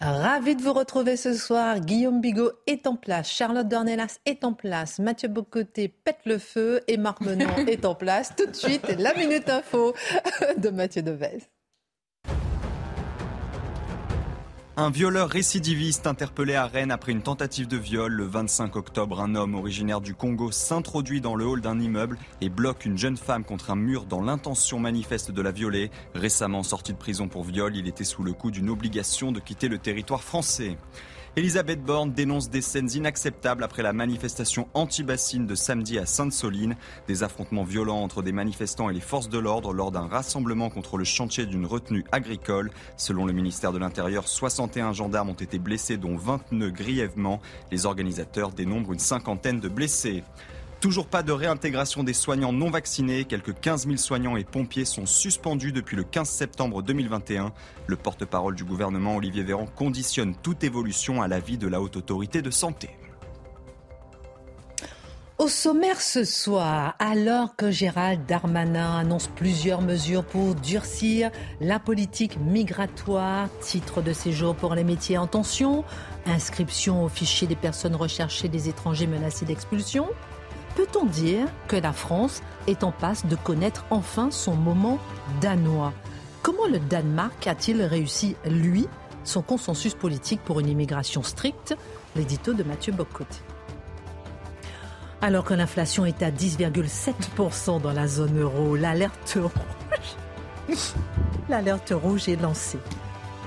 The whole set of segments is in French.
Ravi de vous retrouver ce soir. Guillaume Bigot est en place, Charlotte Dornelas est en place, Mathieu Bocoté pète le feu et Marc Menon est en place. Tout de suite, la Minute Info de Mathieu Devez. Un violeur récidiviste interpellé à Rennes après une tentative de viol. Le 25 octobre, un homme originaire du Congo s'introduit dans le hall d'un immeuble et bloque une jeune femme contre un mur dans l'intention manifeste de la violer. Récemment sorti de prison pour viol, il était sous le coup d'une obligation de quitter le territoire français. Elisabeth Borne dénonce des scènes inacceptables après la manifestation anti-bassine de samedi à Sainte-Soline. Des affrontements violents entre des manifestants et les forces de l'ordre lors d'un rassemblement contre le chantier d'une retenue agricole. Selon le ministère de l'Intérieur, 61 gendarmes ont été blessés, dont 29 grièvement. Les organisateurs dénombrent une cinquantaine de blessés. Toujours pas de réintégration des soignants non vaccinés. Quelques 15 000 soignants et pompiers sont suspendus depuis le 15 septembre 2021. Le porte-parole du gouvernement, Olivier Véran, conditionne toute évolution à l'avis de la Haute Autorité de Santé. Au sommaire ce soir, alors que Gérald Darmanin annonce plusieurs mesures pour durcir la politique migratoire, titre de séjour pour les métiers en tension, inscription au fichier des personnes recherchées des étrangers menacés d'expulsion, Peut-on dire que la France est en passe de connaître enfin son moment danois? Comment le Danemark a-t-il réussi, lui, son consensus politique pour une immigration stricte? L'édito de Mathieu Bocoté. Alors que l'inflation est à 10,7% dans la zone euro, l'alerte rouge, l'alerte rouge est lancée.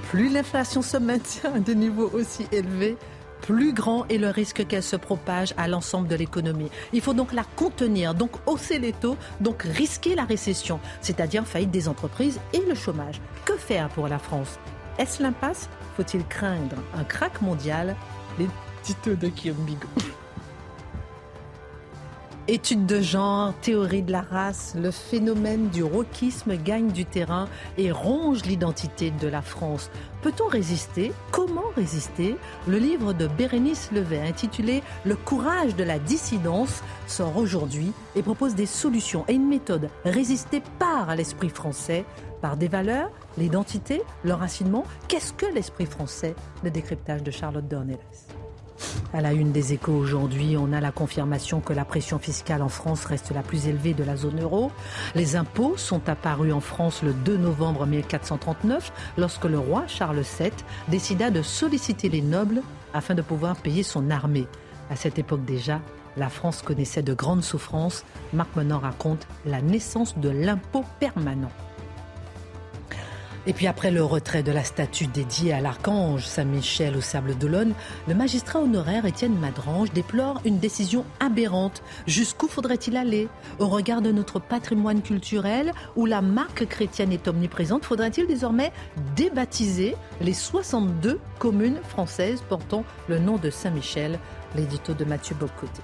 Plus l'inflation se maintient à des niveaux aussi élevés, plus grand est le risque qu'elle se propage à l'ensemble de l'économie. Il faut donc la contenir, donc hausser les taux, donc risquer la récession, c'est-à-dire faillite des entreprises et le chômage. Que faire pour la France? Est-ce l'impasse? Faut-il craindre un crack mondial? Les titres de Guillaume Bigot. Études de genre, théorie de la race, le phénomène du roquisme gagne du terrain et ronge l'identité de la France. Peut-on résister? Comment résister? Le livre de Bérénice Levet intitulé Le courage de la dissidence sort aujourd'hui et propose des solutions et une méthode résistée par l'esprit français, par des valeurs, l'identité, le racinement. Qu'est-ce que l'esprit français? Le décryptage de Charlotte Dornelas. À la une des échos aujourd'hui, on a la confirmation que la pression fiscale en France reste la plus élevée de la zone euro. Les impôts sont apparus en France le 2 novembre 1439 lorsque le roi Charles VII décida de solliciter les nobles afin de pouvoir payer son armée. À cette époque déjà, la France connaissait de grandes souffrances. Marc Menon raconte la naissance de l'impôt permanent. Et puis après le retrait de la statue dédiée à l'archange Saint-Michel au Sable d'Olonne, le magistrat honoraire Étienne Madrange déplore une décision aberrante. Jusqu'où faudrait-il aller? Au regard de notre patrimoine culturel, où la marque chrétienne est omniprésente, faudrait-il désormais débaptiser les 62 communes françaises portant le nom de Saint-Michel? L'édito de Mathieu Bocoté.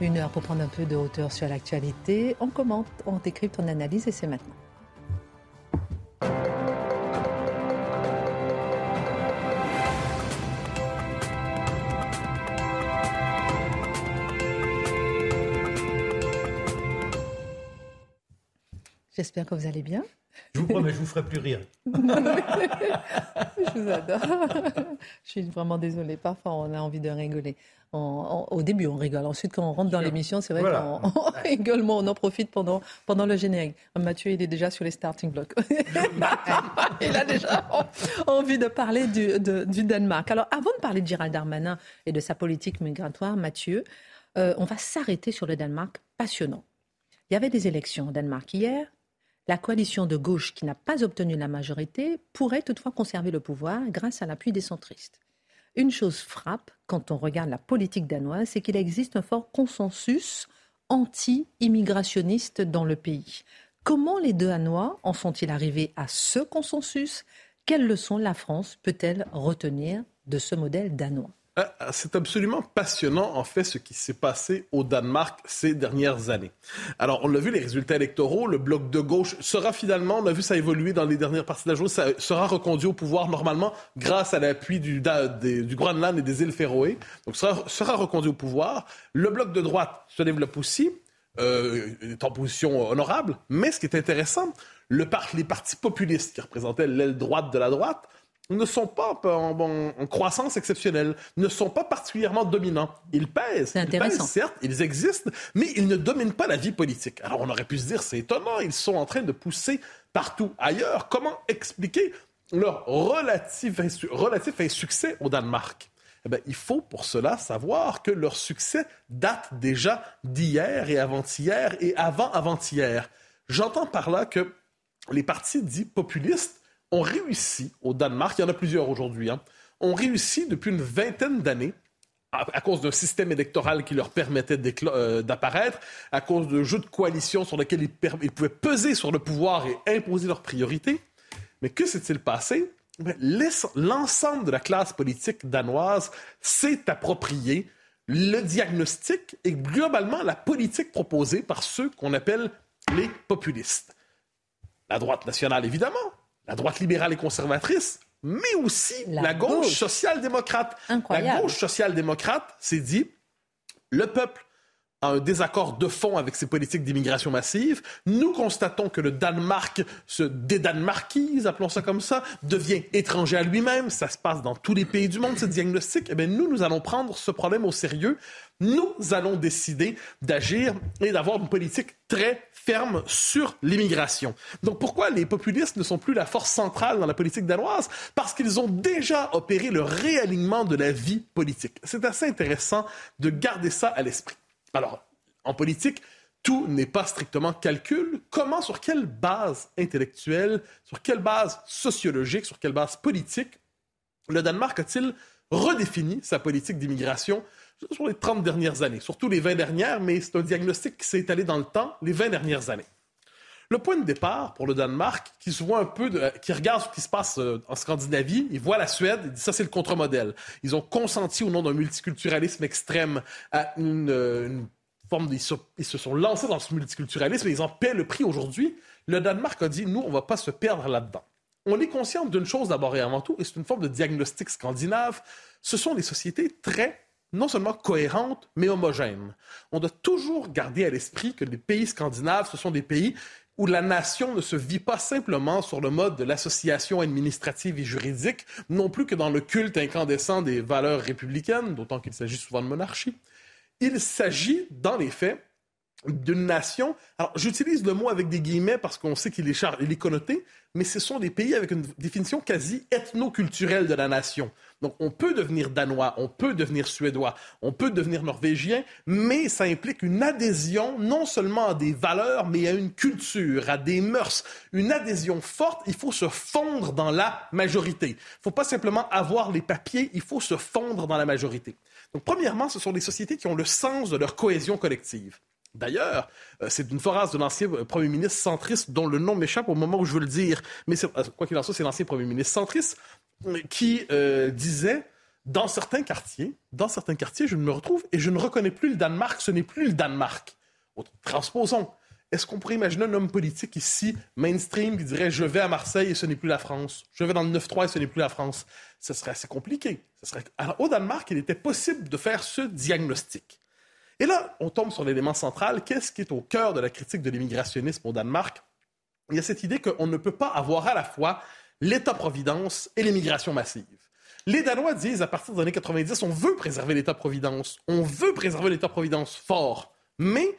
Une heure pour prendre un peu de hauteur sur l'actualité. On commente, on décrypte, on analyse et c'est maintenant. J'espère que vous allez bien. Je vous promets, je vous ferai plus rire. je vous adore. Je suis vraiment désolée. Parfois, on a envie de rigoler. au début, on rigole. Ensuite, quand on rentre dans l'émission, c'est vrai qu'on rigole, on en profite pendant, pendant le générique. Mathieu, il est déjà sur les starting blocks. il a déjà envie de parler du, du, Danemark. Alors, avant de parler de Gérald Darmanin et de sa politique migratoire, Mathieu, euh, on va s'arrêter sur le Danemark passionnant. Il y avait des élections au Danemark hier. La coalition de gauche, qui n'a pas obtenu la majorité, pourrait toutefois conserver le pouvoir grâce à l'appui des centristes. Une chose frappe quand on regarde la politique danoise, c'est qu'il existe un fort consensus anti-immigrationniste dans le pays. Comment les deux Danois en sont-ils arrivés à ce consensus? Quelles leçons la France peut-elle retenir de ce modèle danois? C'est absolument passionnant, en fait, ce qui s'est passé au Danemark ces dernières années. Alors, on l'a vu, les résultats électoraux, le bloc de gauche sera finalement, on a vu ça évoluer dans les dernières parties de la journée, sera reconduit au pouvoir normalement grâce à l'appui du, du Groenland et des îles Féroé. Donc, sera, sera reconduit au pouvoir. Le bloc de droite se développe aussi, euh, est en position honorable. Mais ce qui est intéressant, le les partis populistes qui représentaient l'aile droite de la droite, ne sont pas en, croissance exceptionnelle, ne sont pas particulièrement dominants. Ils pèsent, ils pèsent, certes, ils existent, mais ils ne dominent pas la vie politique. Alors on aurait pu se dire, c'est étonnant, ils sont en train de pousser partout ailleurs. Comment expliquer leur relatif, relatif insuccès au Danemark? Eh bien, il faut pour cela savoir que leur succès date déjà d'hier et avant-hier et avant-avant-hier. J'entends par là que les partis dits populistes ont réussi au Danemark, il y en a plusieurs aujourd'hui, hein, ont réussi depuis une vingtaine d'années à, cause d'un système électoral qui leur permettait euh, d'apparaître, à cause de jeux de coalition sur lesquels ils, pouvaient peser sur le pouvoir et imposer leurs priorités. Mais que s'est-il passé? L'ensemble de la classe politique danoise s'est approprié le diagnostic et globalement la politique proposée par ceux qu'on appelle les populistes. La droite nationale, évidemment, la droite libérale et conservatrice, mais aussi la, gauche, social-démocrate. La gauche social-démocrate s'est dit, le peuple a un désaccord de fond avec ses politiques d'immigration massive. Nous constatons que le Danemark se dédanmarquise, appelons ça comme ça, devient étranger à lui-même. Ça se passe dans tous les pays du monde, ce diagnostic. Eh bien, nous, nous allons prendre ce problème au sérieux. Nous allons décider d'agir et d'avoir une politique très ferme sur l'immigration. Donc pourquoi les populistes ne sont plus la force centrale dans la politique danoise? Parce qu'ils ont déjà opéré le réalignement de la vie politique. C'est assez intéressant de garder ça à l'esprit. Alors, en politique, tout n'est pas strictement calcul. Comment, sur quelle base intellectuelle, sur quelle base sociologique, sur quelle base politique, le Danemark a-t-il redéfini sa politique d'immigration sur les 30 dernières années, surtout les 20 dernières, mais c'est un diagnostic qui s'est étalé dans le temps, les 20 dernières années. Le point de départ pour le Danemark, qui se voit un peu, qui regarde ce qui se passe euh, en Scandinavie, il voit la Suède, il dit ça c'est le contre-modèle. Ils ont consenti au nom d'un multiculturalisme extrême à une, euh, forme, ils se, ils se, sont lancés dans ce multiculturalisme et ils en paient le prix aujourd'hui. Le Danemark a dit, nous, on va pas se perdre là-dedans. On est conscient d'une chose d'abord et avant tout, et c'est une forme de diagnostic scandinave, ce sont des sociétés très non seulement cohérente, mais homogène. On doit toujours garder à l'esprit que les pays scandinaves, ce sont des pays où la nation ne se vit pas simplement sur le mode de l'association administrative et juridique, non plus que dans le culte incandescent des valeurs républicaines, d'autant qu'il s'agit souvent de monarchie. Il s'agit, dans les faits, d'une nation. Alors, j'utilise le mot avec des guillemets parce qu'on sait qu'il est, char... est connoté, mais ce sont des pays avec une définition quasi ethno-culturelle de la nation. Donc, on peut devenir danois, on peut devenir suédois, on peut devenir norvégien, mais ça implique une adhésion non seulement à des valeurs, mais à une culture, à des mœurs. Une adhésion forte, il faut se fondre dans la majorité. Il ne faut pas simplement avoir les papiers, il faut se fondre dans la majorité. Donc, premièrement, ce sont des sociétés qui ont le sens de leur cohésion collective. D'ailleurs, euh, c'est une phrase de l'ancien euh, premier ministre centriste dont le nom m'échappe au moment où je veux le dire, mais euh, quoi qu'il en soit, c'est l'ancien premier ministre centriste qui disait dans certains quartiers, dans certains quartiers, je me retrouve et je ne reconnais plus le Danemark, ce n'est plus le Danemark. Transposons. Est-ce qu'on pourrait imaginer un homme politique ici, mainstream, qui dirait je vais à Marseille et ce n'est plus la France, je vais dans le 9-3 et ce n'est plus la France Ce serait assez compliqué. au Danemark, il était possible de faire ce diagnostic. Et là, on tombe sur l'élément central. Qu'est-ce qui est au cœur de la critique de l'immigrationnisme au Danemark? Il y a cette idée qu'on ne peut pas avoir à la fois l'État-providence et l'immigration massive. Les Danois disent, à partir des années 90, on veut préserver l'État-providence, on veut préserver l'État-providence fort, mais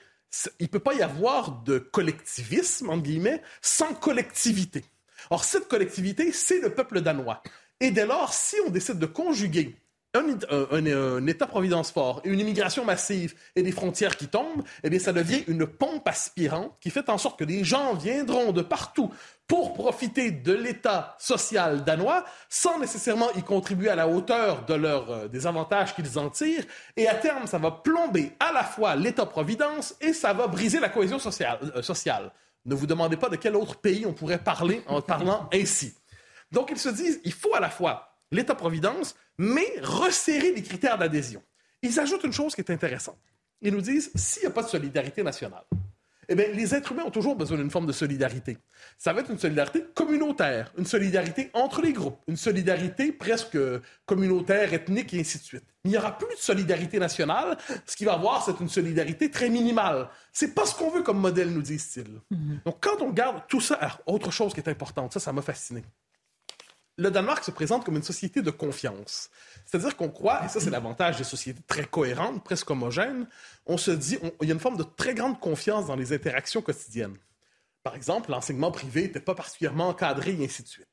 il ne peut pas y avoir de collectivisme, entre guillemets, sans collectivité. Or, cette collectivité, c'est le peuple danois. Et dès lors, si on décide de conjuguer un, État-providence fort et une immigration massive et des frontières qui tombent, eh bien, ça devient une pompe aspirante qui fait en sorte que les gens viendront de partout pour profiter de l'État social danois sans nécessairement y contribuer à la hauteur de euh, des avantages qu'ils en tirent. Et à terme, ça va plomber à la fois l'État-providence et ça va briser la cohésion sociale. Euh, sociale. Ne vous demandez pas de quel autre pays on pourrait parler en parlant ainsi. Donc, ils se disent, il faut à la fois l'État-providence, mais resserrer les critères d'adhésion. Ils ajoutent une chose qui est intéressante. Ils nous disent, s'il n'y a pas de solidarité nationale, eh bien, les êtres humains ont toujours besoin d'une forme de solidarité. Ça va être une solidarité communautaire, une solidarité entre les groupes, une solidarité presque communautaire, ethnique et ainsi de suite. Il n'y aura plus de solidarité nationale. Ce qu'il va y avoir, c'est une solidarité très minimale. C'est pas ce qu'on veut comme modèle, nous disent-ils. Mhm. Donc, quand on garde tout ça, alors, autre chose qui est importante, ça, ça m'a fasciné le Danemark se présente comme une société de confiance. C'est-à-dire qu'on croit, et ça c'est l'avantage des sociétés très cohérentes, presque homogènes, on se dit, il y a une forme de très grande confiance dans les interactions quotidiennes. Par exemple, l'enseignement privé n'était pas particulièrement encadré et ainsi de suite.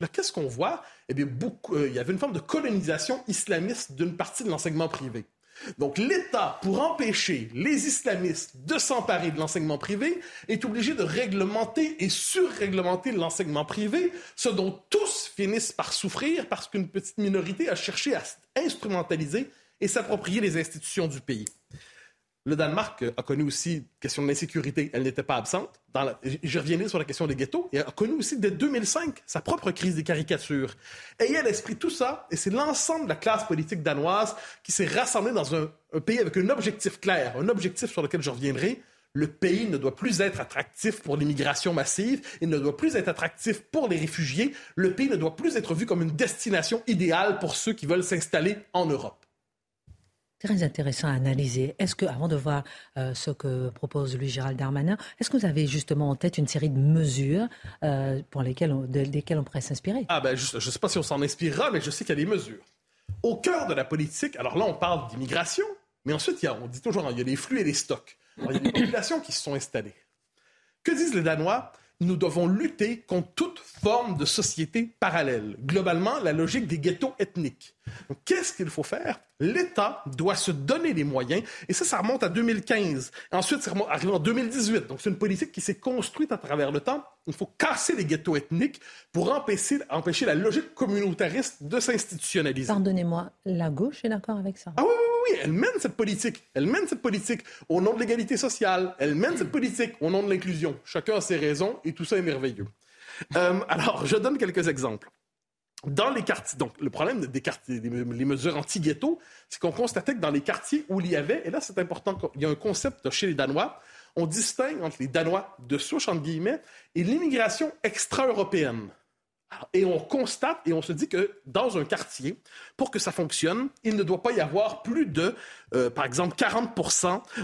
Là, qu'est-ce qu'on voit? Eh bien, euh, il y avait une forme de colonisation islamiste d'une partie de l'enseignement privé. Donc l'État, pour empêcher les islamistes de s'emparer de l'enseignement privé, est obligé de réglementer et surréglementer l'enseignement privé, ce dont tous finissent par souffrir parce qu'une petite minorité a cherché à instrumentaliser et s'approprier les institutions du pays. Le Danemark a connu aussi question de l'insécurité. Elle n'était pas absente. Je reviendrai sur la question des ghettos. Et a connu aussi dès 2005 sa propre crise des caricatures. Ayez à l'esprit tout ça, et c'est l'ensemble de la classe politique danoise qui s'est rassemblée dans un pays avec un objectif clair, un objectif sur lequel je reviendrai. Le pays ne doit plus être attractif pour l'immigration massive, il ne doit plus être attractif pour les réfugiés, le pays ne doit plus être vu comme une destination idéale pour ceux qui veulent s'installer en Europe très intéressant à analyser. Est-ce que, avant de voir euh, ce que propose Louis Gérald Darmanin, est-ce que vous avez justement en tête une série de mesures euh, pour lesquelles on, desquelles on pourrait s'inspirer? Ah ben, je ne sais pas si on s'en inspirera, mais je sais qu'il y a des mesures. Au cœur de la politique, alors là, on parle d'immigration, mais ensuite, il y a, on dit toujours, il y a les flux et les stocks. il y a des populations qui se sont installées. Que disent les Danois? Nous devons lutter contre toute forme de société parallèle. Globalement, la logique des ghettos ethniques. Qu'est-ce qu'il faut faire? L'État doit se donner les moyens, et ça, ça remonte à 2015. Ensuite, ça remonte, arrive en 2018. Donc, c'est une politique qui s'est construite à travers le temps. Il faut casser les ghettos ethniques pour empêcher, empêcher la logique communautariste de s'institutionnaliser. Pardonnez-moi, la gauche est d'accord avec ça? Ah oui, oui, oui, elle mène cette politique. Elle mène cette politique au nom de l'égalité sociale. Elle mène cette politique au nom de l'inclusion. Chacun a ses raisons et tout ça est merveilleux. Euh, alors, je donne quelques exemples. Dans les quartiers, donc le problème des quartiers, mesures anti-ghetto, c'est qu'on constatait que dans les quartiers où il y avait, et là c'est important, il y a un concept chez les Danois, on distingue entre les Danois de souche, entre guillemets, et l'immigration extra-européenne. Et on constate et on se dit que dans un quartier, pour que ça fonctionne, il ne doit pas y avoir plus de, euh, par exemple, 40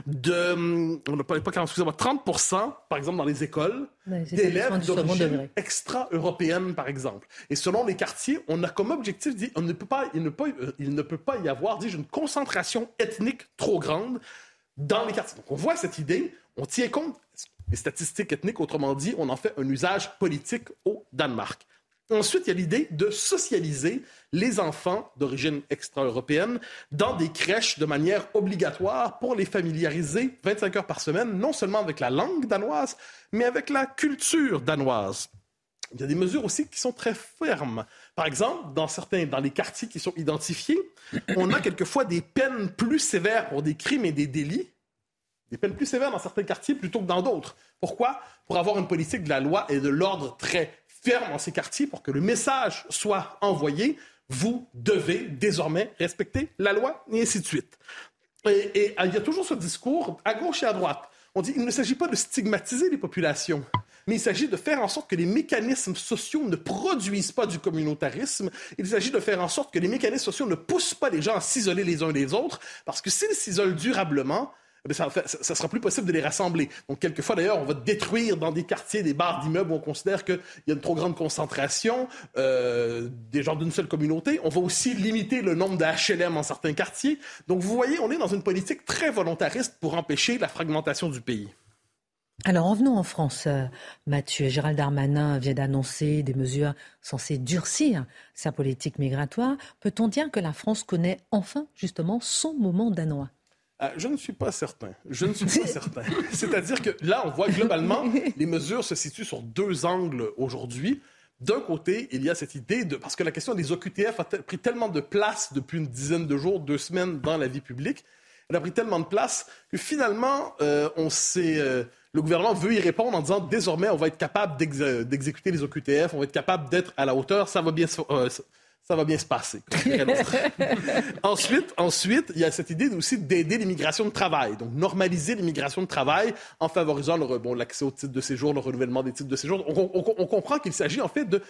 de, hum, on n'a pas, 40, excusez-moi, 30 par exemple, dans les écoles, d'élèves d'origine extra-européenne, par exemple. Et selon les quartiers, on a comme objectif, dit, on ne peut pas, il, ne peut, euh, il ne peut pas y avoir, dis une concentration ethnique trop grande dans les quartiers. Donc on voit cette idée, on tient compte des statistiques ethniques, autrement dit, on en fait un usage politique au Danemark. Ensuite, il y a l'idée de socialiser les enfants d'origine extra-européenne dans des crèches de manière obligatoire pour les familiariser 25 heures par semaine, non seulement avec la langue danoise, mais avec la culture danoise. Il y a des mesures aussi qui sont très fermes. Par exemple, dans certains, dans les quartiers qui sont identifiés, on a quelquefois des peines plus sévères pour des crimes et des délits, des peines plus sévères dans certains quartiers plutôt que dans d'autres. Pourquoi? Pour avoir une politique de la loi et de l'ordre très ferme dans ces quartiers pour que le message soit envoyé. Vous devez désormais respecter la loi, et ainsi de suite. Et, il y a toujours ce discours, à gauche et à droite. On dit qu'il ne s'agit pas de stigmatiser les populations, mais il s'agit de faire en sorte que les mécanismes sociaux ne produisent pas du communautarisme. Il s'agit de faire en sorte que les mécanismes sociaux ne poussent pas les gens à s'isoler les uns des autres, parce que s'ils s'isolent durablement, eh ça, ça, sera plus possible de les rassembler. Donc, quelquefois, d'ailleurs, on va détruire dans des quartiers des barres d'immeubles où on considère qu'il y a une trop grande concentration euh, des gens d'une seule communauté. On va aussi limiter le nombre de HLM en certains quartiers. Donc, vous voyez, on est dans une politique très volontariste pour empêcher la fragmentation du pays. Alors, en venant en France, euh, Mathieu, Gérald Darmanin vient d'annoncer des mesures censées durcir sa politique migratoire. Peut-on dire que la France connaît enfin, justement, son moment danois? Ah, je ne suis pas certain. Je ne suis pas certain. C'est-à-dire que là, on voit globalement, les mesures se situent sur deux angles aujourd'hui. D'un côté, il y a cette idée de... Parce que la question des OQTF a pris tellement de place depuis une dizaine de jours, deux semaines dans la vie publique. elle a pris tellement de place que finalement, euh, on s'est, euh, le gouvernement veut y répondre en disant désormais, on va être capable d'exécuter les OQTF, on va être capable d'être à la hauteur, ça va bien se, euh, ça va bien se passer. ensuite, ensuite, il y a cette idée aussi d'aider l'immigration de travail, donc normaliser l'immigration de travail en favorisant l'accès bon, au titre de séjour, le renouvellement des titres de séjour. On, on comprend qu'il s'agit en fait de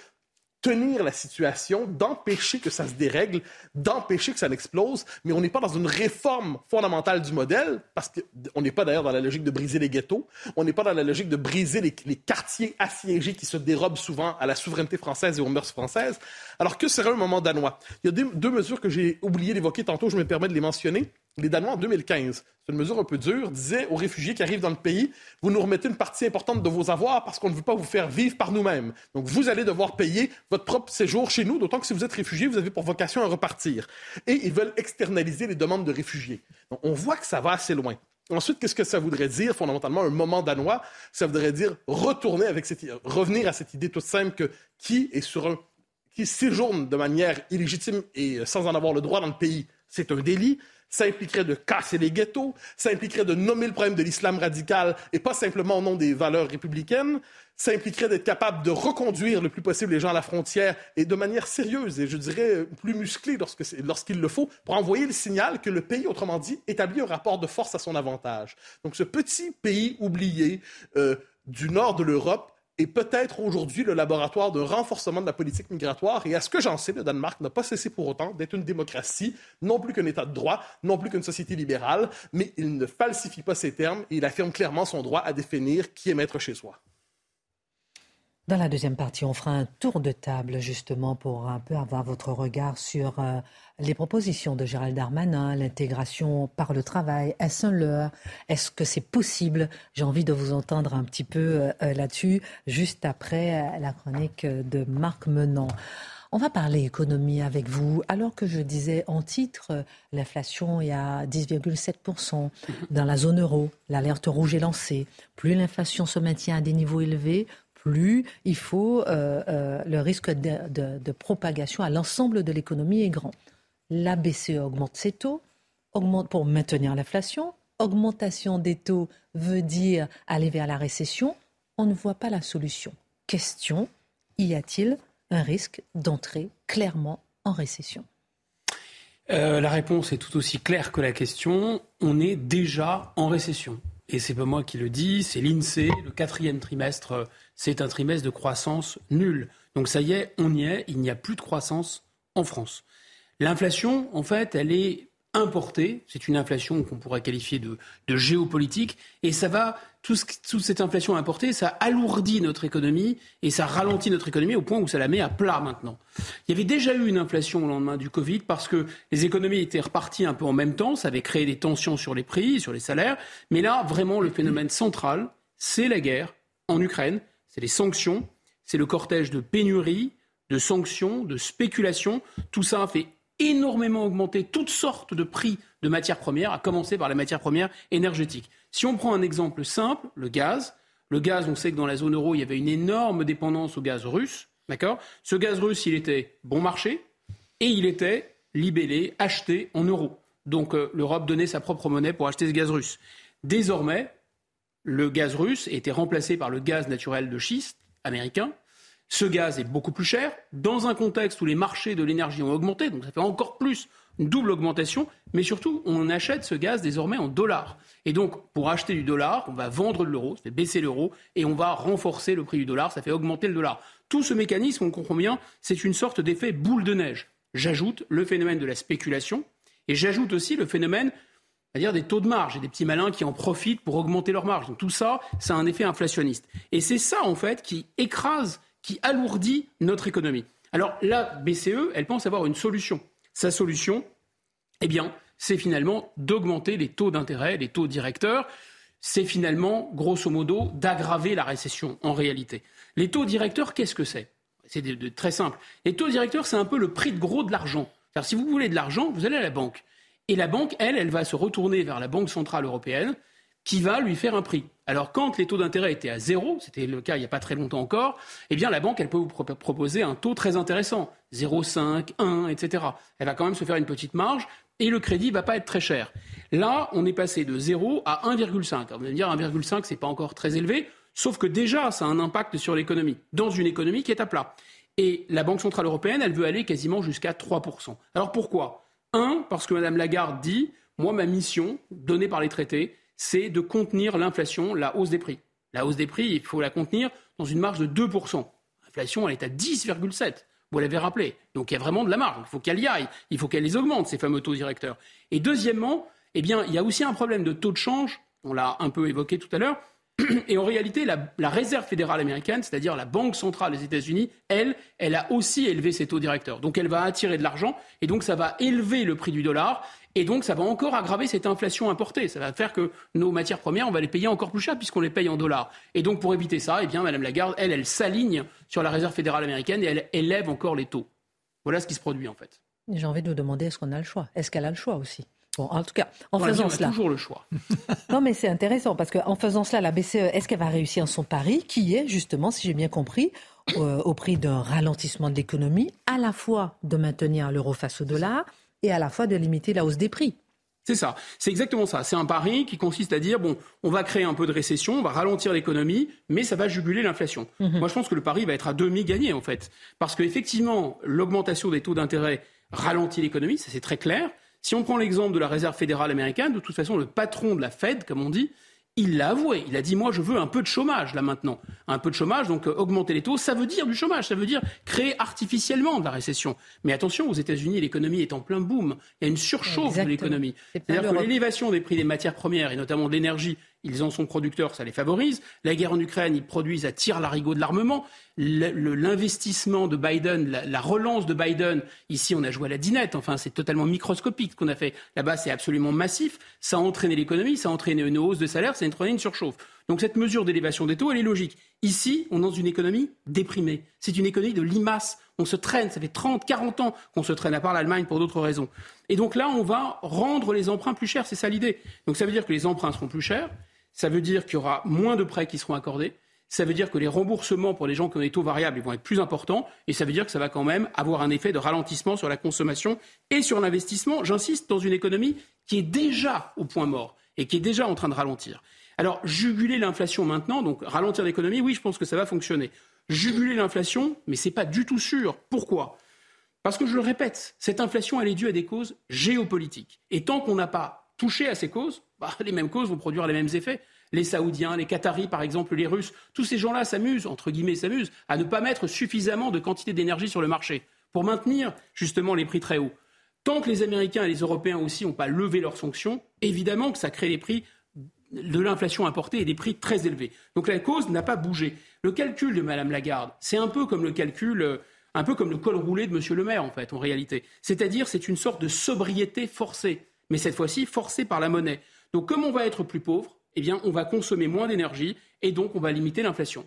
tenir la situation, d'empêcher que ça se dérègle, d'empêcher que ça n'explose, mais on n'est pas dans une réforme fondamentale du modèle, parce qu'on n'est pas d'ailleurs dans la logique de briser les ghettos, on n'est pas dans la logique de briser les, quartiers assiégés qui se dérobent souvent à la souveraineté française et aux mœurs françaises. Alors que serait un moment danois? Il y a deux mesures que j'ai oublié d'évoquer tantôt, je me permets de les mentionner. Les Danois, en 2015, c'est une mesure un peu dure, disaient aux réfugiés qui arrivent dans le pays, vous nous remettez une partie importante de vos avoirs parce qu'on ne veut pas vous faire vivre par nous-mêmes. Donc, vous allez devoir payer votre propre séjour chez nous, d'autant que si vous êtes réfugié, vous avez pour vocation à repartir. Et ils veulent externaliser les demandes de réfugiés. Donc, on voit que ça va assez loin. Ensuite, qu'est-ce que ça voudrait dire, fondamentalement, un moment danois? Ça voudrait dire retourner avec cette, revenir à cette idée toute simple que qui est sur un, qui séjourne de manière illégitime et sans en avoir le droit dans le pays, c'est un délit ça impliquerait de casser les ghettos, ça impliquerait de nommer le problème de l'islam radical et pas simplement au nom des valeurs républicaines, ça impliquerait d'être capable de reconduire le plus possible les gens à la frontière et de manière sérieuse et je dirais plus musclée lorsqu'il le faut pour envoyer le signal que le pays, autrement dit, établit un rapport de force à son avantage. Donc ce petit pays oublié euh, du nord de l'Europe est peut-être aujourd'hui le laboratoire de renforcement de la politique migratoire. Et à ce que j'en sais, le Danemark n'a pas cessé pour autant d'être une démocratie, non plus qu'un État de droit, non plus qu'une société libérale, mais il ne falsifie pas ses termes et il affirme clairement son droit à définir qui est maître chez soi. Dans la deuxième partie, on fera un tour de table justement pour un peu avoir votre regard sur euh, les propositions de Gérald Darmanin, l'intégration par le travail. Est-ce un leurre? Est-ce que c'est possible? J'ai envie de vous entendre un petit peu euh, euh, là-dessus, juste après la chronique de Marc Menant. On va parler économie avec vous. Alors que je disais en titre, l'inflation est à 10,7% dans la zone euro. L'alerte rouge est lancée. Plus l'inflation se maintient à des niveaux élevés, plus il faut, euh, euh, le risque de, propagation à l'ensemble de l'économie est grand. La BCE augmente ses taux, augmente pour maintenir l'inflation. Augmentation des taux veut dire aller vers la récession. On ne voit pas la solution. Question, y a-t-il un risque d'entrer clairement en récession? Euh, La réponse est tout aussi claire que la question. On est déjà en récession. Et c'est pas moi qui le dis, c'est l'INSEE, le quatrième trimestre c'est un trimestre de croissance nulle. Donc ça y est, on y est, il n'y a plus de croissance en France. L'inflation, en fait, elle est importée. C'est une inflation qu'on pourrait qualifier de, géopolitique. Et ça va, toute cette inflation importée, ça alourdit notre économie et ça ralentit notre économie au point où ça la met à plat maintenant. Il y avait déjà eu une inflation au lendemain du Covid parce que les économies étaient reparties un peu en même temps. Ça avait créé des tensions sur les prix, sur les salaires. Mais là, vraiment, le phénomène central, c'est la guerre en Ukraine c'est les sanctions, c'est le cortège de pénuries, de sanctions, de spéculations. Tout ça fait énormément augmenter toutes sortes de prix de matières premières, à commencer par les matières premières énergétiques. Si on prend un exemple simple, le gaz, le gaz, on sait que dans la zone euro, il y avait une énorme dépendance au gaz russe. D'accord? Ce gaz russe, il était bon marché et il était libellé, acheté en euros. Donc euh, l'Europe donnait sa propre monnaie pour acheter ce gaz russe. Désormais, le gaz russe été remplacé par le gaz naturel de schiste américain. Ce gaz est beaucoup plus cher, dans un contexte où les marchés de l'énergie ont augmenté, donc ça fait encore plus une double augmentation, mais surtout, on achète ce gaz désormais en dollars. Et donc, pour acheter du dollar, on va vendre de l'euro, ça fait baisser l'euro, et on va renforcer le prix du dollar, ça fait augmenter le dollar. Tout ce mécanisme, on comprend bien, c'est une sorte d'effet boule de neige. J'ajoute le phénomène de la spéculation, et j'ajoute aussi le phénomène c'est-à-dire des taux de marge et des petits malins qui en profitent pour augmenter leur marge. Donc tout ça, c'est un effet inflationniste. Et c'est ça, en fait, qui écrase, qui alourdit notre économie. Alors la BCE, elle pense avoir une solution. Sa solution, eh bien, c'est finalement d'augmenter les taux d'intérêt, les taux directeurs. C'est finalement, grosso modo, d'aggraver la récession en réalité. Les taux directeurs, qu'est-ce que c'est? C'est très simple. Les taux directeurs, c'est un peu le prix de gros de l'argent. si vous voulez de l'argent, vous allez à la banque. Et la banque, elle, elle va se retourner vers la Banque centrale européenne qui va lui faire un prix. Alors quand les taux d'intérêt étaient à zéro, c'était le cas il n'y a pas très longtemps encore, eh bien la banque, elle peut vous proposer un taux très intéressant, 0,5, 1, etc. Elle va quand même se faire une petite marge et le crédit va pas être très cher. Là, on est passé de 0 à 1,5. Vous allez me dire 1,5, c'est pas encore très élevé, sauf que déjà, ça a un impact sur l'économie, dans une économie qui est à plat. Et la Banque Centrale Européenne, elle veut aller quasiment jusqu'à 3%. Alors pourquoi? Un, parce que Mme Lagarde dit, moi, ma mission, donnée par les traités, c'est de contenir l'inflation, la hausse des prix. La hausse des prix, il faut la contenir dans une marge de 2%. L'inflation, elle est à 10,7%. Vous l'avez rappelé. Donc il y a vraiment de la marge. Il faut qu'elle y aille. Il faut qu'elle les augmente, ces fameux taux directeurs. Et deuxièmement, eh bien, il y a aussi un problème de taux de change. On l'a un peu évoqué tout à l'heure. Et en réalité, la, la Réserve fédérale américaine, c'est-à-dire la Banque centrale des États-Unis, elle, elle a aussi élevé ses taux directeurs. Donc elle va attirer de l'argent et donc ça va élever le prix du dollar. Et donc, ça va encore aggraver cette inflation importée. Ça va faire que nos matières premières, on va les payer encore plus cher puisqu'on les paye en dollars. Et donc, pour éviter ça, eh bien, Mme Lagarde, elle, elle s'aligne sur la Réserve fédérale américaine et elle élève encore les taux. Voilà ce qui se produit, en fait. J'ai envie de vous demander, est-ce qu'on a le choix? Est-ce qu'elle a le choix aussi? Bon, en tout cas, en on faisant a cela. toujours le choix. non, mais c'est intéressant parce qu'en faisant cela, la BCE, est-ce qu'elle va réussir son pari qui est justement, si j'ai bien compris, euh, au prix d'un ralentissement de l'économie, à la fois de maintenir l'euro face au dollar et à la fois de limiter la hausse des prix c'est ça, c'est exactement ça. C'est un pari qui consiste à dire bon, on va créer un peu de récession, on va ralentir l'économie, mais ça va juguler l'inflation. Mhm. Moi, je pense que le pari va être à demi gagné en fait, parce qu'effectivement, l'augmentation des taux d'intérêt ralentit l'économie, ça c'est très clair. Si on prend l'exemple de la Réserve fédérale américaine, de toute façon, le patron de la Fed, comme on dit, il l'a avoué. Il a dit moi je veux un peu de chômage là maintenant, un peu de chômage donc euh, augmenter les taux, ça veut dire du chômage, ça veut dire créer artificiellement de la récession. Mais attention, aux États-Unis, l'économie est en plein boom. Il y a une surchauffe Exactement. de l'économie. C'est-à-dire que l'Europe. l'élévation des prix des matières premières et notamment de l'énergie, ils en sont producteurs, ça les favorise. La guerre en Ukraine, ils produisent à tir larigot de l'armement. L'investissement de Biden, la, la relance de Biden, ici on a joué à la dinette, enfin c'est totalement microscopique ce qu'on a fait. Là-bas c'est absolument massif, ça a entraîné l'économie, ça a entraîné une hausse de salaire, ça a entraîné une surchauffe. Donc cette mesure d'élévation des taux, elle est logique. Ici, on est dans une économie déprimée. C'est une économie de limace. On se traîne, ça fait 30, 40 ans qu'on se traîne, à part l'Allemagne pour d'autres raisons. Et donc là, on va rendre les emprunts plus chers, c'est ça l'idée. Donc ça veut dire que les emprunts seront plus chers, ça veut dire qu'il y aura moins de prêts qui seront accordés, ça veut dire que les remboursements pour les gens qui ont des taux variables vont être plus importants, et ça veut dire que ça va quand même avoir un effet de ralentissement sur la consommation et sur l'investissement, j'insiste, dans une économie qui est déjà au point mort et qui est déjà en train de ralentir. Alors, juguler l'inflation maintenant, donc ralentir l'économie, oui, je pense que ça va fonctionner. Juguler l'inflation, mais ce n'est pas du tout sûr. Pourquoi? Parce que je le répète, cette inflation, elle est due à des causes géopolitiques. Et tant qu'on n'a pas touché à ces causes, bah, les mêmes causes vont produire les mêmes effets. Les Saoudiens, les Qataris, par exemple, les Russes, tous ces gens-là s'amusent, entre guillemets, s'amusent à ne pas mettre suffisamment de quantité d'énergie sur le marché pour maintenir justement les prix très hauts. Tant que les Américains et les Européens aussi n'ont pas levé leurs sanctions, évidemment que ça crée des prix de l'inflation importée et des prix très élevés. Donc la cause n'a pas bougé. Le calcul de Mme Lagarde, c'est un peu comme le calcul, euh, un peu comme le col roulé de M. Le Maire, en fait, en réalité. C'est-à-dire, c'est une sorte de sobriété forcée, mais cette fois-ci forcée par la monnaie. Donc comme on va être plus pauvre, eh on va consommer moins d'énergie et donc on va limiter l'inflation.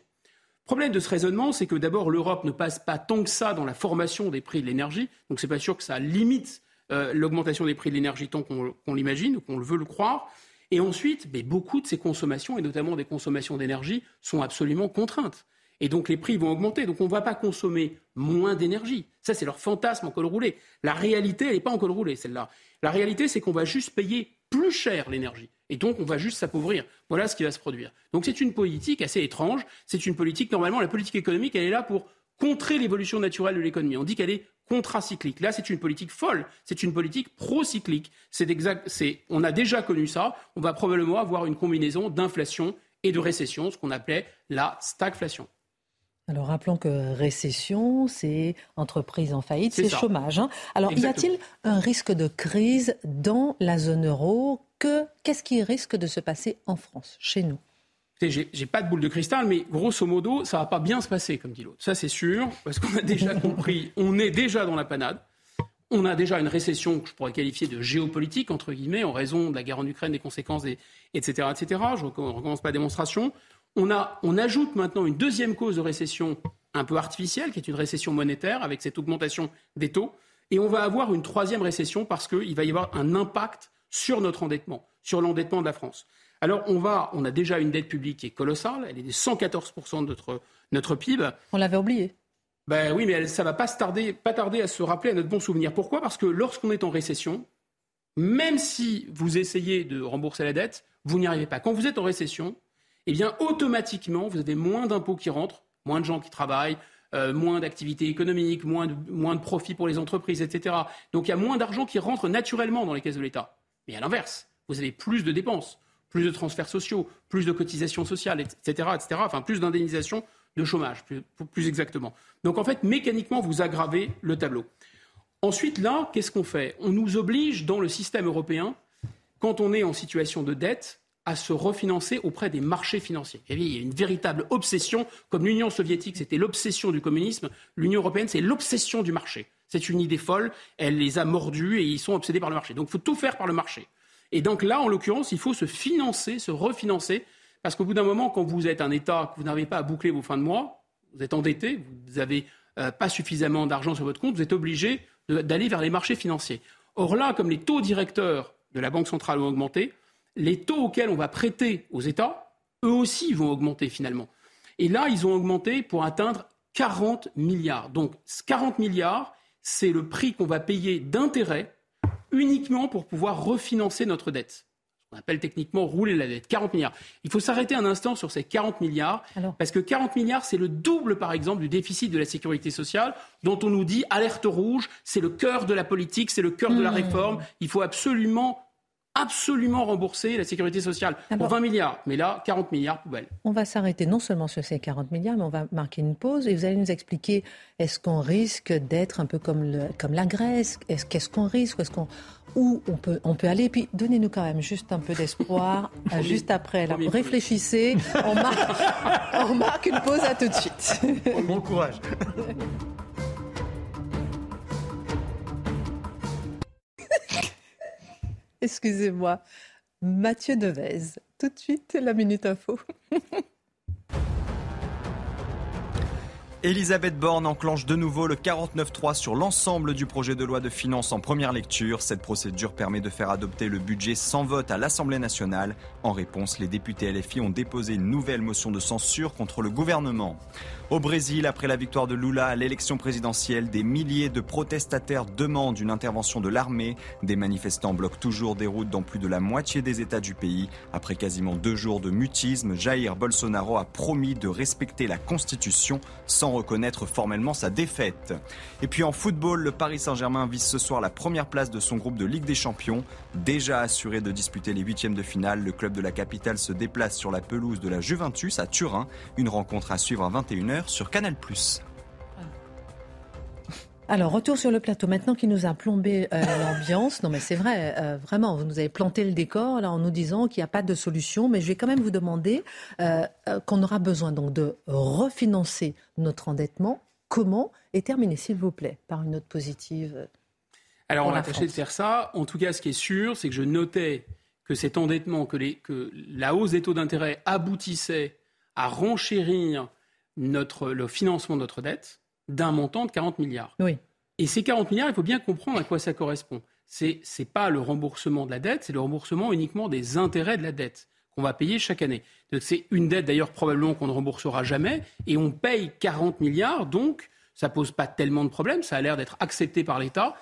Problème de ce raisonnement, c'est que d'abord l'Europe ne passe pas tant que ça dans la formation des prix de l'énergie, donc c'est pas sûr que ça limite euh, l'augmentation des prix de l'énergie tant qu'on l'imagine ou qu'on le veut le croire. Et ensuite, beaucoup de ces consommations, et notamment des consommations d'énergie, sont absolument contraintes. Et donc les prix vont augmenter. Donc on ne va pas consommer moins d'énergie. Ça, c'est leur fantasme en col roulé. La réalité, elle n'est pas en col roulé, celle-là. La réalité, c'est qu'on va juste payer plus cher l'énergie. Et donc on va juste s'appauvrir. Voilà ce qui va se produire. Donc c'est une politique assez étrange. C'est une politique, normalement, la politique économique, elle est là pour contrer l'évolution naturelle de l'économie. On dit qu'elle est contracyclique. Là, c'est une politique folle. C'est une politique procyclique. C'est exact. On a déjà connu ça. On va probablement avoir une combinaison d'inflation et de récession, ce qu'on appelait la stagflation. Alors rappelons que récession, c'est entreprise en faillite, C'est chômage. hein. Alors Exactement. y a-t-il un risque de crise dans la zone euro que, Qu'est-ce qui risque de se passer en France, chez nous? J'ai pas de boule de cristal, mais grosso modo, ça va pas bien se passer, comme dit l'autre. Ça, c'est sûr, parce qu'on a déjà compris, on est déjà dans la panade. On a déjà une récession que je pourrais qualifier de géopolitique, entre guillemets, en raison de la guerre en Ukraine, des conséquences, des, etc., etc. Je ne recommence pas la démonstration. On, a, on ajoute maintenant une deuxième cause de récession un peu artificielle, qui est une récession monétaire, avec cette augmentation des taux. Et on va avoir une troisième récession parce qu'il va y avoir un impact sur notre endettement, sur l'endettement de la France. Alors, on, va, on a déjà une dette publique qui est colossale, elle est de 114% de notre, notre PIB. On l'avait oublié. Ben oui, mais elle- ça va pas tarder, pas tarder à se rappeler à notre bon souvenir. Pourquoi? Parce que lorsqu'on est en récession, même si vous essayez de rembourser la dette, vous n'y arrivez pas. Quand vous êtes en récession, eh bien, automatiquement, vous avez moins d'impôts qui rentrent, moins de gens qui travaillent, euh, moins d'activités économiques, moins de, moins de profits pour les entreprises, etc. Donc il y a moins d'argent qui rentre naturellement dans les caisses de l'État. Mais à l'inverse, vous avez plus de dépenses, plus de transferts sociaux, plus de cotisations sociales, etc., etc. Enfin, plus d'indemnisation de chômage, plus, plus exactement. Donc en fait, mécaniquement, vous aggravez le tableau. Ensuite, là, qu'est-ce qu'on fait? On nous oblige dans le système européen, quand on est en situation de dette, à se refinancer auprès des marchés financiers. il y a une véritable obsession, comme l'Union soviétique, c'était l'obsession du communisme, l'Union européenne, c'est l'obsession du marché. C'est une idée folle, elle les a mordus et ils sont obsédés par le marché. Donc il faut tout faire par le marché. Et donc là, en l'occurrence, il faut se financer, se refinancer, parce qu'au bout d'un moment, quand vous êtes un État, que vous n'arrivez pas à boucler vos fins de mois, vous êtes endetté, vous n'avez euh, pas suffisamment d'argent sur votre compte, vous êtes obligé d'aller vers les marchés financiers. Or là, comme les taux directeurs de la Banque centrale ont augmenté, les taux auxquels on va prêter aux États, eux aussi vont augmenter finalement. Et là, ils ont augmenté pour atteindre 40 milliards. Donc 40 milliards, c'est le prix qu'on va payer d'intérêt uniquement pour pouvoir refinancer notre dette. On appelle techniquement rouler la dette, 40 milliards. Il faut s'arrêter un instant sur ces 40 milliards, parce que 40 milliards, c'est le double, par exemple, du déficit de la sécurité sociale, dont on nous dit alerte rouge, c'est le cœur de la politique, c'est le cœur de la hmm. réforme. Il faut absolument absolument rembourser la sécurité sociale pour 20 milliards. Mais là, 40 milliards poubelle. On va s'arrêter non seulement sur ces 40 milliards, mais on va marquer une pause et vous allez nous expliquer est-ce qu'on risque d'être un peu comme, le, comme la Grèce? Qu'est-ce qu'on risque? Est-ce qu'on où on peut, on peut aller? Et puis, donnez-nous quand même juste un peu d'espoir, juste après. réfléchissez, on marque, on marque une pause, à tout de suite. Bon courage. Excusez-moi. Mathieu Devez. Tout de suite, la Minute Info. Elisabeth Borne enclenche de nouveau le 49-3 sur l'ensemble du projet de loi de finances en première lecture. Cette procédure permet de faire adopter le budget sans vote à l'Assemblée nationale. En réponse, les députés LFI ont déposé une nouvelle motion de censure contre le gouvernement. Au Brésil, après la victoire de Lula à l'élection présidentielle, des milliers de protestataires demandent une intervention de l'armée. Des manifestants bloquent toujours des routes dans plus de la moitié des États du pays. Après quasiment deux jours de mutisme, Jair Bolsonaro a promis de respecter la Constitution sans reconnaître formellement sa défaite. Et puis en football, le Paris Saint-Germain vise ce soir la première place de son groupe de Ligue des Champions. Déjà assuré de disputer les huitièmes de finale, le club de la capitale se déplace sur la pelouse de la Juventus à Turin. Une rencontre à suivre à 21h sur Canal+. Alors, retour sur le plateau. Maintenant qu'il nous a plombé euh, l'ambiance, non mais c'est vrai, euh, vraiment, vous nous avez planté le décor là, en nous disant qu'il n'y a pas de solution, mais je vais quand même vous demander euh, qu'on aura besoin donc de refinancer notre endettement. Comment Et terminer, s'il vous plaît, par une note positive. Alors, on a tâché de faire ça. En tout cas, ce qui est sûr, c'est que je notais que cet endettement, que, les, que la hausse des taux d'intérêt aboutissait à renchérir notre, le financement de notre dette d'un montant de 40 milliards. Oui. Et ces 40 milliards, il faut bien comprendre à quoi ça correspond. Ce n'est pas le remboursement de la dette, c'est le remboursement uniquement des intérêts de la dette qu'on va payer chaque année. C'est une dette d'ailleurs probablement qu'on ne remboursera jamais, et on paye 40 milliards, donc ça pose pas tellement de problèmes, ça a l'air d'être accepté par l'État,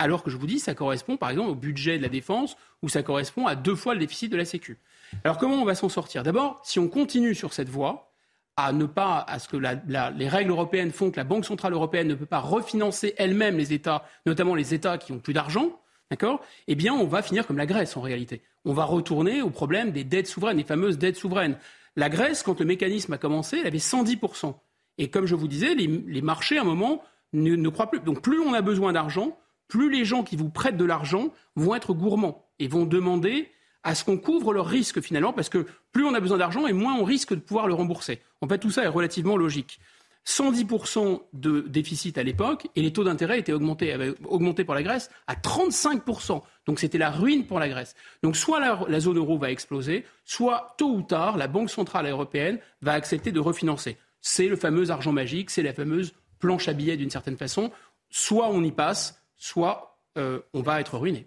alors que je vous dis, ça correspond par exemple au budget de la défense, ou ça correspond à deux fois le déficit de la Sécu. Alors comment on va s'en sortir? D'abord, si on continue sur cette voie, à ne pas, à ce que les règles européennes font que la Banque centrale européenne ne peut pas refinancer elle-même les États, notamment les États qui ont plus d'argent, d'accord? Eh bien, on va finir comme la Grèce en réalité. On va retourner au problème des dettes souveraines, les fameuses dettes souveraines. La Grèce, quand le mécanisme a commencé, elle avait 110%. Et comme je vous disais, les, marchés, à un moment, ne, ne croient plus. Donc, plus on a besoin d'argent, plus les gens qui vous prêtent de l'argent vont être gourmands et vont demander à ce qu'on couvre leur risque finalement, parce que plus on a besoin d'argent et moins on risque de pouvoir le rembourser. En fait, tout ça est relativement logique. 110% de déficit à l'époque et les taux d'intérêt étaient augmentés, avaient augmenté pour la Grèce à 35%. Donc c'était la ruine pour la Grèce. Donc soit la, zone euro va exploser, soit tôt ou tard la Banque centrale européenne va accepter de refinancer. C'est le fameux argent magique, c'est la fameuse planche à billets d'une certaine façon. Soit on y passe, soit euh, on va être ruiné.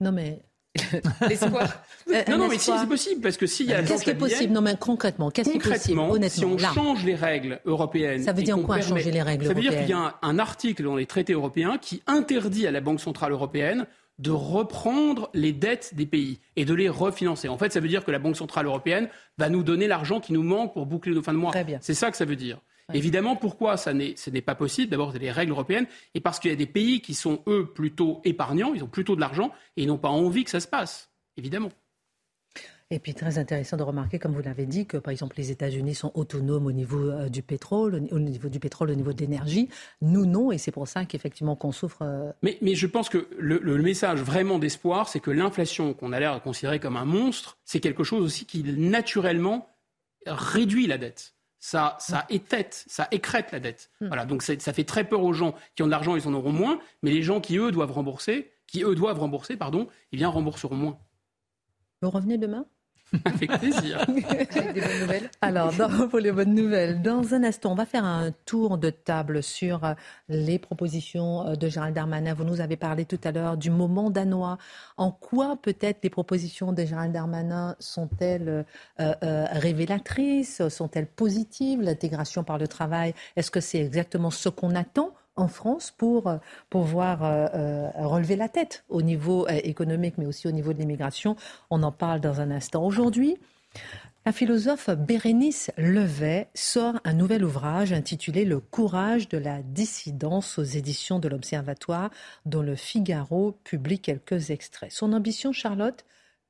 Non mais L'espoir. Euh, non, non, mais si, c'est possible, parce que s'il y a Qu'est-ce qui est possible? Non, mais concrètement, qu'est-ce qui est possible Honnêtement, si on change les règles européennes. Ça veut dire quoi changer les règles européennes Ça veut dire qu'il y a un, article dans les traités européens qui interdit à la Banque Centrale Européenne de reprendre les dettes des pays et de les refinancer. En fait, ça veut dire que la Banque Centrale Européenne va nous donner l'argent qui nous manque pour boucler nos fins de mois. C'est ça que ça veut dire. Évidemment, pourquoi ça ce n'est pas possible? D'abord, c'est les règles européennes, et parce qu'il y a des pays qui sont, eux, plutôt épargnants, ils ont plutôt de l'argent, et ils n'ont pas envie que ça se passe, évidemment. Et puis très intéressant de remarquer, comme vous l'avez dit, que par exemple les États-Unis sont autonomes au niveau euh, du pétrole, au niveau du pétrole, au niveau de l'énergie. Nous non, et c'est pour ça qu'effectivement qu'on souffre. Euh, mais, mais, je pense que le, le message vraiment d'espoir, c'est que l'inflation qu'on a l'air de considérer comme un monstre, c'est quelque chose aussi qui naturellement réduit la dette ça, ça étête, ça écrète la dette. Hmm. Voilà, donc ça fait très peur aux gens qui ont de l'argent, ils en auront moins, mais les gens qui eux doivent rembourser, qui eux doivent rembourser, pardon, eh bien rembourseront moins. Vous revenez demain? Avec plaisir. Avec des bonnes nouvelles. Alors, pour les bonnes nouvelles, dans un instant, on va faire un tour de table sur euh, les propositions euh, de Gérald Darmanin. Vous nous avez parlé tout à l'heure du moment danois. En quoi peut-être les propositions de Gérald Darmanin sont-elles euh, révélatrices? Sont-elles positives? L'intégration par le travail, est-ce que c'est exactement ce qu'on attend? En France pour euh, pouvoir euh, euh, relever la tête au niveau économique, mais aussi au niveau de l'immigration. On en parle dans un instant. Aujourd'hui, la philosophe Bérénice Levet sort un nouvel ouvrage intitulé Le courage de la dissidence aux éditions de l'Observatoire, dont le Figaro publie quelques extraits. Son ambition, Charlotte,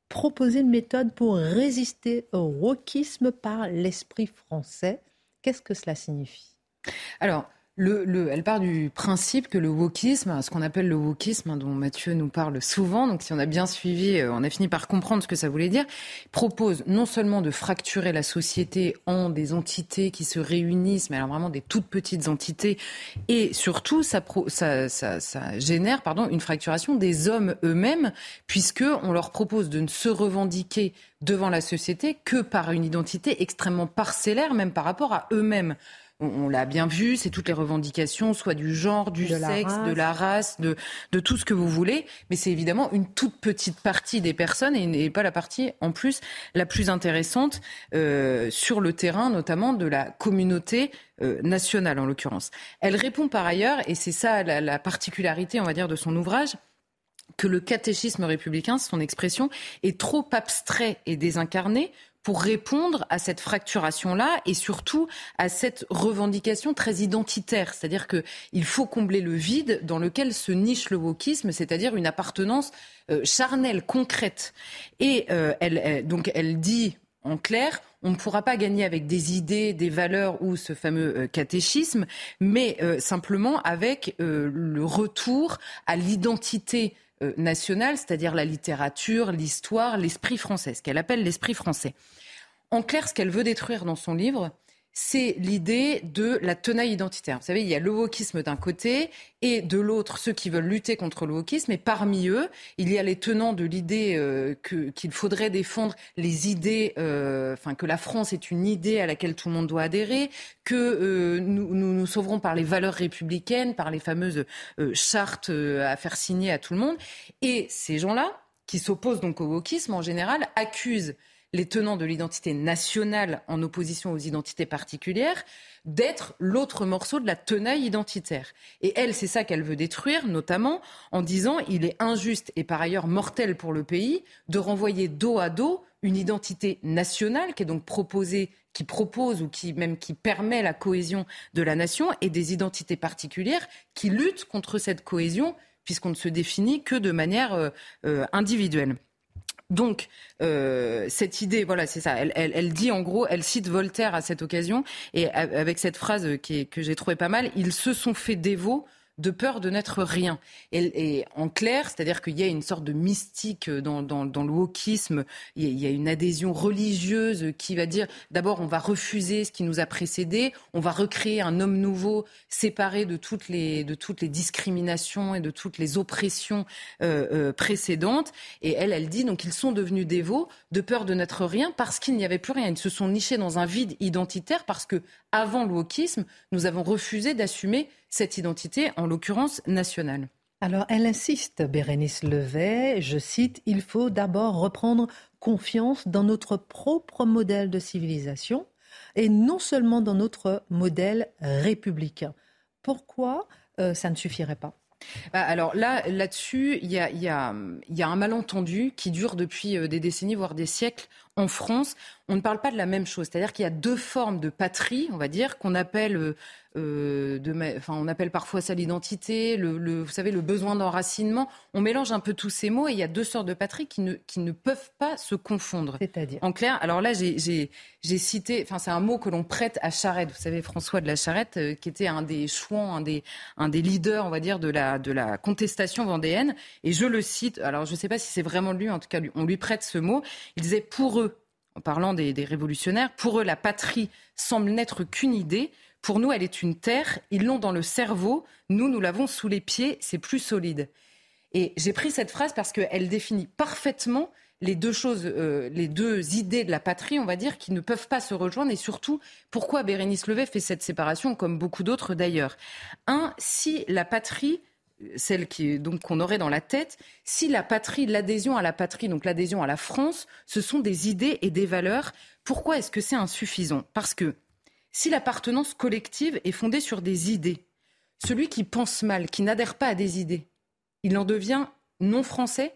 proposer une méthode pour résister au wokisme par l'esprit français. Qu'est-ce que cela signifie? Alors, le, elle part du principe que le wokisme, ce qu'on appelle le wokisme, hein, dont Mathieu nous parle souvent, donc si on a bien suivi, euh, on a fini par comprendre ce que ça voulait dire, propose non seulement de fracturer la société en des entités qui se réunissent, mais alors vraiment des toutes petites entités, et surtout ça, ça, génère pardon, une fracturation des hommes eux-mêmes, puisque on leur propose de ne se revendiquer devant la société que par une identité extrêmement parcellaire, même par rapport à eux-mêmes on, l'a bien vu, c'est toutes les revendications, soit du genre, du sexe, de la race, de, de tout ce que vous voulez. Mais c'est évidemment une toute petite partie des personnes et, pas la partie, en plus, la plus intéressante euh, sur le terrain, notamment de la communauté euh, nationale, en l'occurrence. Elle répond par ailleurs, et c'est ça la, la particularité, on va dire, de son ouvrage, que le catéchisme républicain, son expression, est trop abstrait et désincarné pour répondre à cette fracturation-là et surtout à cette revendication très identitaire. C'est-à-dire qu'il faut combler le vide dans lequel se niche le wokisme, c'est-à-dire une appartenance euh, charnelle, concrète. Et euh, elle, donc elle dit en clair, on ne pourra pas gagner avec des idées, des valeurs ou ce fameux euh, catéchisme, mais simplement avec le retour à l'identité nationale, c'est-à-dire la littérature, l'histoire, l'esprit français, ce qu'elle appelle l'esprit français. En clair, ce qu'elle veut détruire dans son livre, c'est l'idée de la tenaille identitaire. Vous savez, il y a le wokisme d'un côté et de l'autre ceux qui veulent lutter contre le wokisme. Et parmi eux, il y a les tenants de l'idée euh, qu'il faudrait défendre les idées, euh, enfin que la France est une idée à laquelle tout le monde doit adhérer, que euh, nous, nous, nous sauverons par les valeurs républicaines, par les fameuses chartes à faire signer à tout le monde. Et ces gens-là, qui s'opposent donc au wokisme en général, accusent les tenants de l'identité nationale en opposition aux identités particulières, d'être l'autre morceau de la tenaille identitaire. Et elle, c'est ça qu'elle veut détruire, notamment en disant il est injuste et par ailleurs mortel pour le pays de renvoyer dos à dos une identité nationale qui est donc proposée, qui propose ou qui même qui permet la cohésion de la nation et des identités particulières qui luttent contre cette cohésion puisqu'on ne se définit que de manière euh, euh, individuelle. Donc, euh, cette idée, voilà, c'est ça. Elle, elle, dit en gros, elle cite Voltaire à cette occasion, et avec cette phrase qui est, que j'ai trouvé pas mal, ils se sont fait dévots de peur de n'être rien. Et, en clair, c'est-à-dire qu'il y a une sorte de mystique dans, le wokisme, il y, a, une adhésion religieuse qui va dire d'abord on va refuser ce qui nous a précédé, on va recréer un homme nouveau séparé de toutes les, de toutes les discriminations et de toutes les oppressions euh, euh, précédentes. Et elle, elle dit donc ils sont devenus dévots de peur de n'être rien parce qu'il n'y avait plus rien. Ils se sont nichés dans un vide identitaire parce que avant le wokisme, nous avons refusé d'assumer cette identité, en l'occurrence nationale. Alors, elle insiste, Bérénice Levet, je cite, Il faut d'abord reprendre confiance dans notre propre modèle de civilisation et non seulement dans notre modèle républicain. Pourquoi euh, ça ne suffirait pas? Bah, alors là, là-dessus, il y a, y, a, y a, un malentendu qui dure depuis euh, des décennies, voire des siècles en France. On ne parle pas de la même chose. C'est-à-dire qu'il y a deux formes de patrie, on va dire, qu'on appelle euh, euh, de, enfin, on appelle parfois ça l'identité, le, vous savez, le besoin d'enracinement. On mélange un peu tous ces mots et il y a deux sortes de patrie qui ne, qui ne peuvent pas se confondre. C'est-à-dire En clair, alors là, j'ai cité, enfin, c'est un mot que l'on prête à Charette. Vous savez, François de la Charette, euh, qui était un des chouans, un des, un des leaders, on va dire, de la, de la contestation vendéenne. Et je le cite, alors je ne sais pas si c'est vraiment lui, en tout cas, on lui prête ce mot. Il disait, pour eux, en parlant des, révolutionnaires, pour eux, la patrie semble n'être qu'une idée. Pour nous, elle est une terre. Ils l'ont dans le cerveau. Nous, nous l'avons sous les pieds. C'est plus solide. Et j'ai pris cette phrase parce qu'elle définit parfaitement les deux choses, euh, les deux idées de la patrie, on va dire, qui ne peuvent pas se rejoindre. Et surtout, pourquoi Bérénice Levet fait cette séparation, comme beaucoup d'autres d'ailleurs? Un, si la patrie celle qui donc qu'on aurait dans la tête, si la patrie, l'adhésion à la patrie, donc l'adhésion à la France, ce sont des idées et des valeurs, pourquoi est-ce que c'est insuffisant? Parce que si l'appartenance collective est fondée sur des idées, celui qui pense mal, qui n'adhère pas à des idées, il en devient non français.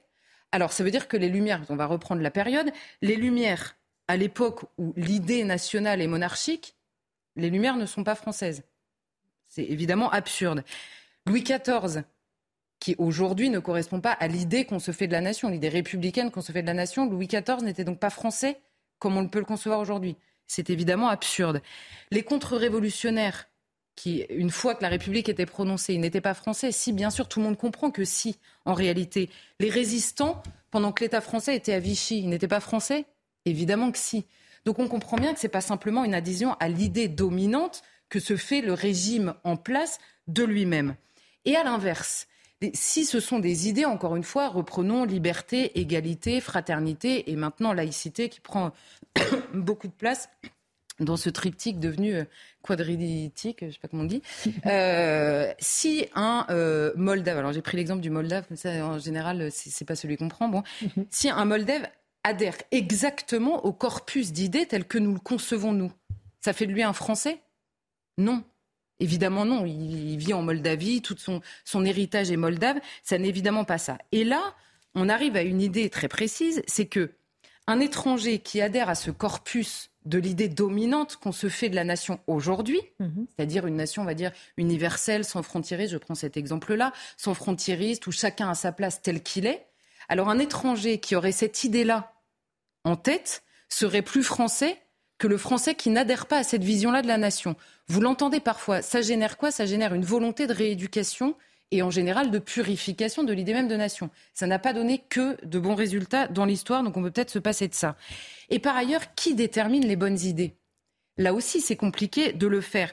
Alors ça veut dire que les Lumières, on va reprendre la période, les Lumières, à l'époque où l'idée nationale est monarchique, les Lumières ne sont pas françaises. C'est évidemment absurde. Louis XIV, qui aujourd'hui ne correspond pas à l'idée qu'on se fait de la nation, l'idée républicaine qu'on se fait de la nation, Louis XIV n'était donc pas français comme on peut le concevoir aujourd'hui. C'est évidemment absurde. Les contre-révolutionnaires, qui, une fois que la République était prononcée, ils n'étaient pas français. Si, bien sûr, tout le monde comprend que si, en réalité, les résistants, pendant que l'État français était à Vichy, ils n'étaient pas français? Évidemment que si. Donc on comprend bien que ce n'est pas simplement une adhésion à l'idée dominante que se fait le régime en place de lui-même. Et à l'inverse, si ce sont des idées, encore une fois, reprenons liberté, égalité, fraternité et maintenant laïcité qui prend beaucoup de place dans ce triptyque devenu euh, quadritique, je ne sais pas comment on dit. Euh, si un euh, Moldave, alors j'ai pris l'exemple du Moldave, mais ça en général c'est pas celui qu'on prend. Bon, mhm. si un Moldave adhère exactement au corpus d'idées tel que nous le concevons nous, ça fait de lui un Français? Non. Évidemment non, il, vit en Moldavie, tout son, son héritage est moldave, ça n'est évidemment pas ça. Et là, on arrive à une idée très précise, c'est que un étranger qui adhère à ce corpus de l'idée dominante qu'on se fait de la nation aujourd'hui, mhm. c'est-à-dire une nation, on va dire, universelle, sans frontiériste, je prends cet exemple-là, sans frontiériste, où chacun a sa place tel qu'il est. Alors un étranger qui aurait cette idée-là en tête serait plus français que le français qui n'adhère pas à cette vision-là de la nation. Vous l'entendez parfois, ça génère quoi? Ça génère une volonté de rééducation et en général de purification de l'idée même de nation. Ça n'a pas donné que de bons résultats dans l'histoire, donc on peut peut-être se passer de ça. Et par ailleurs, qui détermine les bonnes idées? Là aussi, c'est compliqué de le faire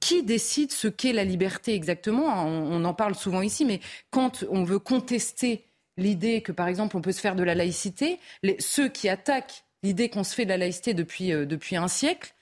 qui décide ce qu'est la liberté exactement? On, en parle souvent ici, mais quand on veut contester l'idée que, par exemple, on peut se faire de la laïcité, ceux qui attaquent l'idée qu'on se fait de la laïcité depuis, euh, depuis un siècle,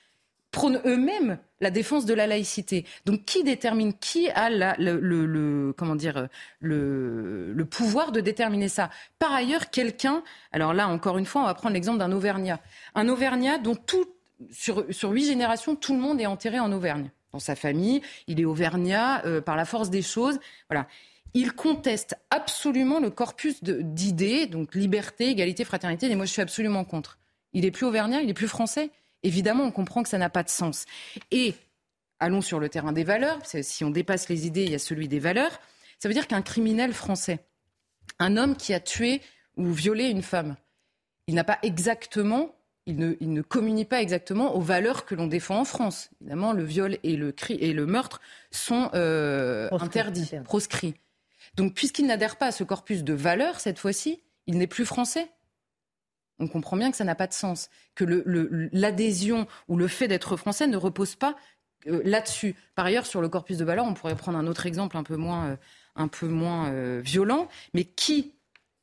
prônent eux-mêmes la défense de la laïcité. Donc qui détermine qui a le, comment dire le, le, pouvoir de déterminer ça? Par ailleurs, quelqu'un, alors là encore une fois, on va prendre l'exemple d'un Auvergnat, un Auvergnat dont tout sur, sur huit générations, tout le monde est enterré en Auvergne. Dans sa famille, il est Auvergnat euh, par la force des choses. Voilà il conteste absolument le corpus d'idées, donc liberté, égalité, fraternité, et moi je suis absolument contre. Il est plus auvergnat, il est plus français. Évidemment, on comprend que ça n'a pas de sens. Et allons sur le terrain des valeurs. Si on dépasse les idées, il y a celui des valeurs. Ça veut dire qu'un criminel français, un homme qui a tué ou violé une femme, il n'a pas exactement, il ne, il ne, communie pas exactement aux valeurs que l'on défend en France. Évidemment, le viol et le, cri, et le meurtre sont euh, interdits, proscrits. Donc, puisqu'il n'adhère pas à ce corpus de valeurs, cette fois-ci, il n'est plus français on comprend bien que ça n'a pas de sens, que l'adhésion ou le fait d'être français ne repose pas euh, là-dessus. Par ailleurs, sur le corpus de valeurs, on pourrait prendre un autre exemple un peu moins, euh, euh, violent, mais qui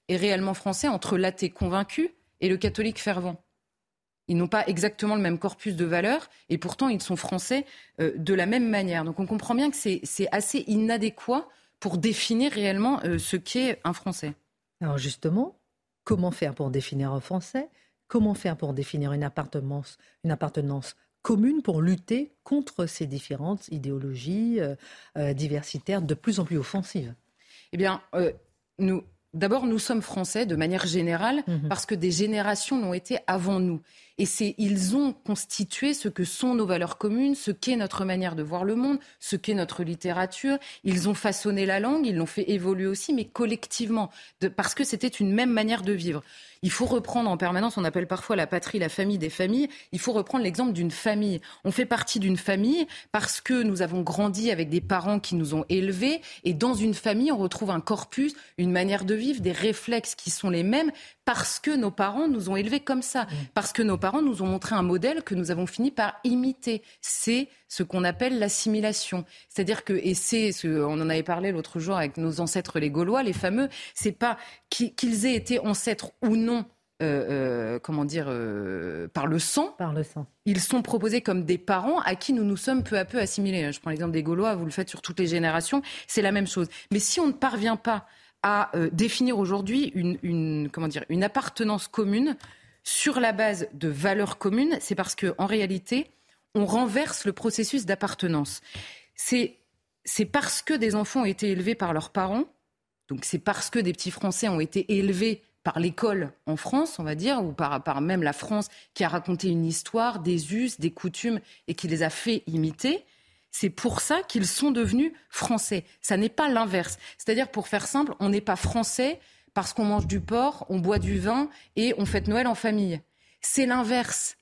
est réellement français entre l'athée convaincu et le catholique fervent? Ils n'ont pas exactement le même corpus de valeurs et pourtant ils sont français de la même manière. Donc on comprend bien que c'est assez inadéquat pour définir réellement ce qu'est un Français. Alors justement, Comment faire pour définir un Français? Comment faire pour définir une appartenance, une appartenance commune pour lutter contre ces différentes idéologies euh, euh, diversitaires de plus en plus offensives? Eh bien, euh, nous, D'abord, nous sommes français de manière générale mhm. parce que des générations l'ont été avant nous. Et c'est, ils ont constitué ce que sont nos valeurs communes, ce qu'est notre manière de voir le monde, ce qu'est notre littérature. Ils ont façonné la langue, ils l'ont fait évoluer aussi, mais collectivement, parce que c'était une même manière de vivre. Il faut reprendre en permanence, on appelle parfois la patrie la famille des familles, il faut reprendre l'exemple d'une famille. On fait partie d'une famille parce que nous avons grandi avec des parents qui nous ont élevés et dans une famille, on retrouve un corpus, une manière de vivre, des réflexes qui sont les mêmes parce que nos parents nous ont élevés comme ça, parce que nos parents nous ont montré un modèle que nous avons fini par imiter. C'est ce qu'on appelle l'assimilation. C'est-à-dire que, et c'est, ce, on en avait parlé l'autre jour avec nos ancêtres les Gaulois, les fameux, c'est pas qu'ils aient été ancêtres ou non euh, euh, comment dire, euh, par le sang. Par le sang. Ils sont proposés comme des parents à qui nous nous sommes peu à peu assimilés. Je prends l'exemple des Gaulois, vous le faites sur toutes les générations, c'est la même chose. Mais si on ne parvient pas à définir aujourd'hui une, comment dire, une appartenance commune sur la base de valeurs communes, c'est parce qu'en réalité, on renverse le processus d'appartenance. C'est parce que des enfants ont été élevés par leurs parents, donc c'est parce que des petits Français ont été élevés par l'école en France, on va dire, ou par, par, même la France qui a raconté une histoire, des us, des coutumes et qui les a fait imiter. C'est pour ça qu'ils sont devenus français. Ça n'est pas l'inverse. C'est-à-dire, pour faire simple, on n'est pas français parce qu'on mange du porc, on boit du vin et on fête Noël en famille. C'est l'inverse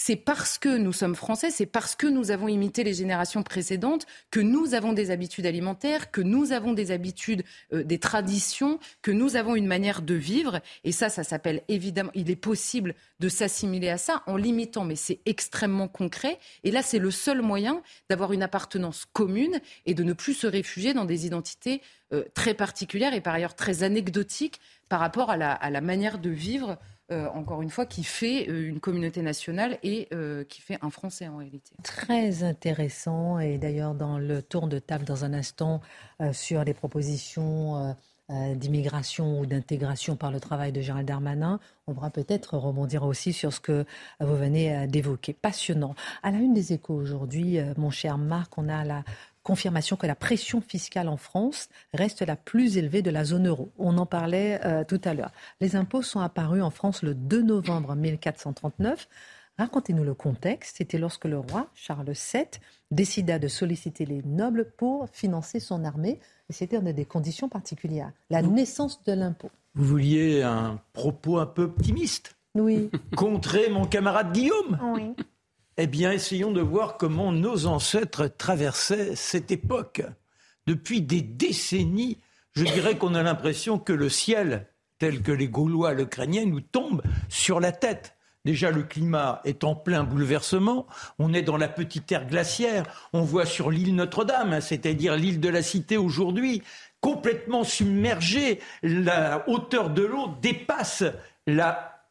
c'est parce que nous sommes français, c'est parce que nous avons imité les générations précédentes que nous avons des habitudes alimentaires, que nous avons des habitudes, euh, des traditions, que nous avons une manière de vivre. Et ça, ça s'appelle évidemment, il est possible de s'assimiler à ça en limitant, mais c'est extrêmement concret. Et là, c'est le seul moyen d'avoir une appartenance commune et de ne plus se réfugier dans des identités euh, très particulières et par ailleurs très anecdotiques par rapport à la manière de vivre encore une fois, qui fait euh, une communauté nationale et euh, qui fait un Français en réalité. Très intéressant. Et d'ailleurs, dans le tour de table, dans un instant, sur les propositions d'immigration ou d'intégration par le travail de Gérald Darmanin. On pourra peut-être rebondir aussi sur ce que vous venez d'évoquer. Passionnant. À la une des échos aujourd'hui, mon cher Marc, on a la confirmation que la pression fiscale en France reste la plus élevée de la zone euro. On en parlait euh, tout à l'heure. Les impôts sont apparus en France le 2 novembre 1439. Racontez-nous le contexte. C'était lorsque le roi Charles VII décida de solliciter les nobles pour financer son armée. Et c'était dans des conditions particulières. La naissance de l'impôt. Vous vouliez un propos un peu optimiste? Oui. Contrer mon camarade Guillaume? Oui. Eh bien, essayons de voir comment nos ancêtres traversaient cette époque. Depuis des décennies, je dirais qu'on a l'impression que le ciel, tel que les Gaulois le craignaient, nous tombe sur la tête. Déjà, le climat est en plein bouleversement. On est dans la petite ère glaciaire. On voit sur l'île Notre-Dame, hein, c'est-à-dire l'île de la Cité aujourd'hui, complètement submergée. La hauteur de l'eau dépasse la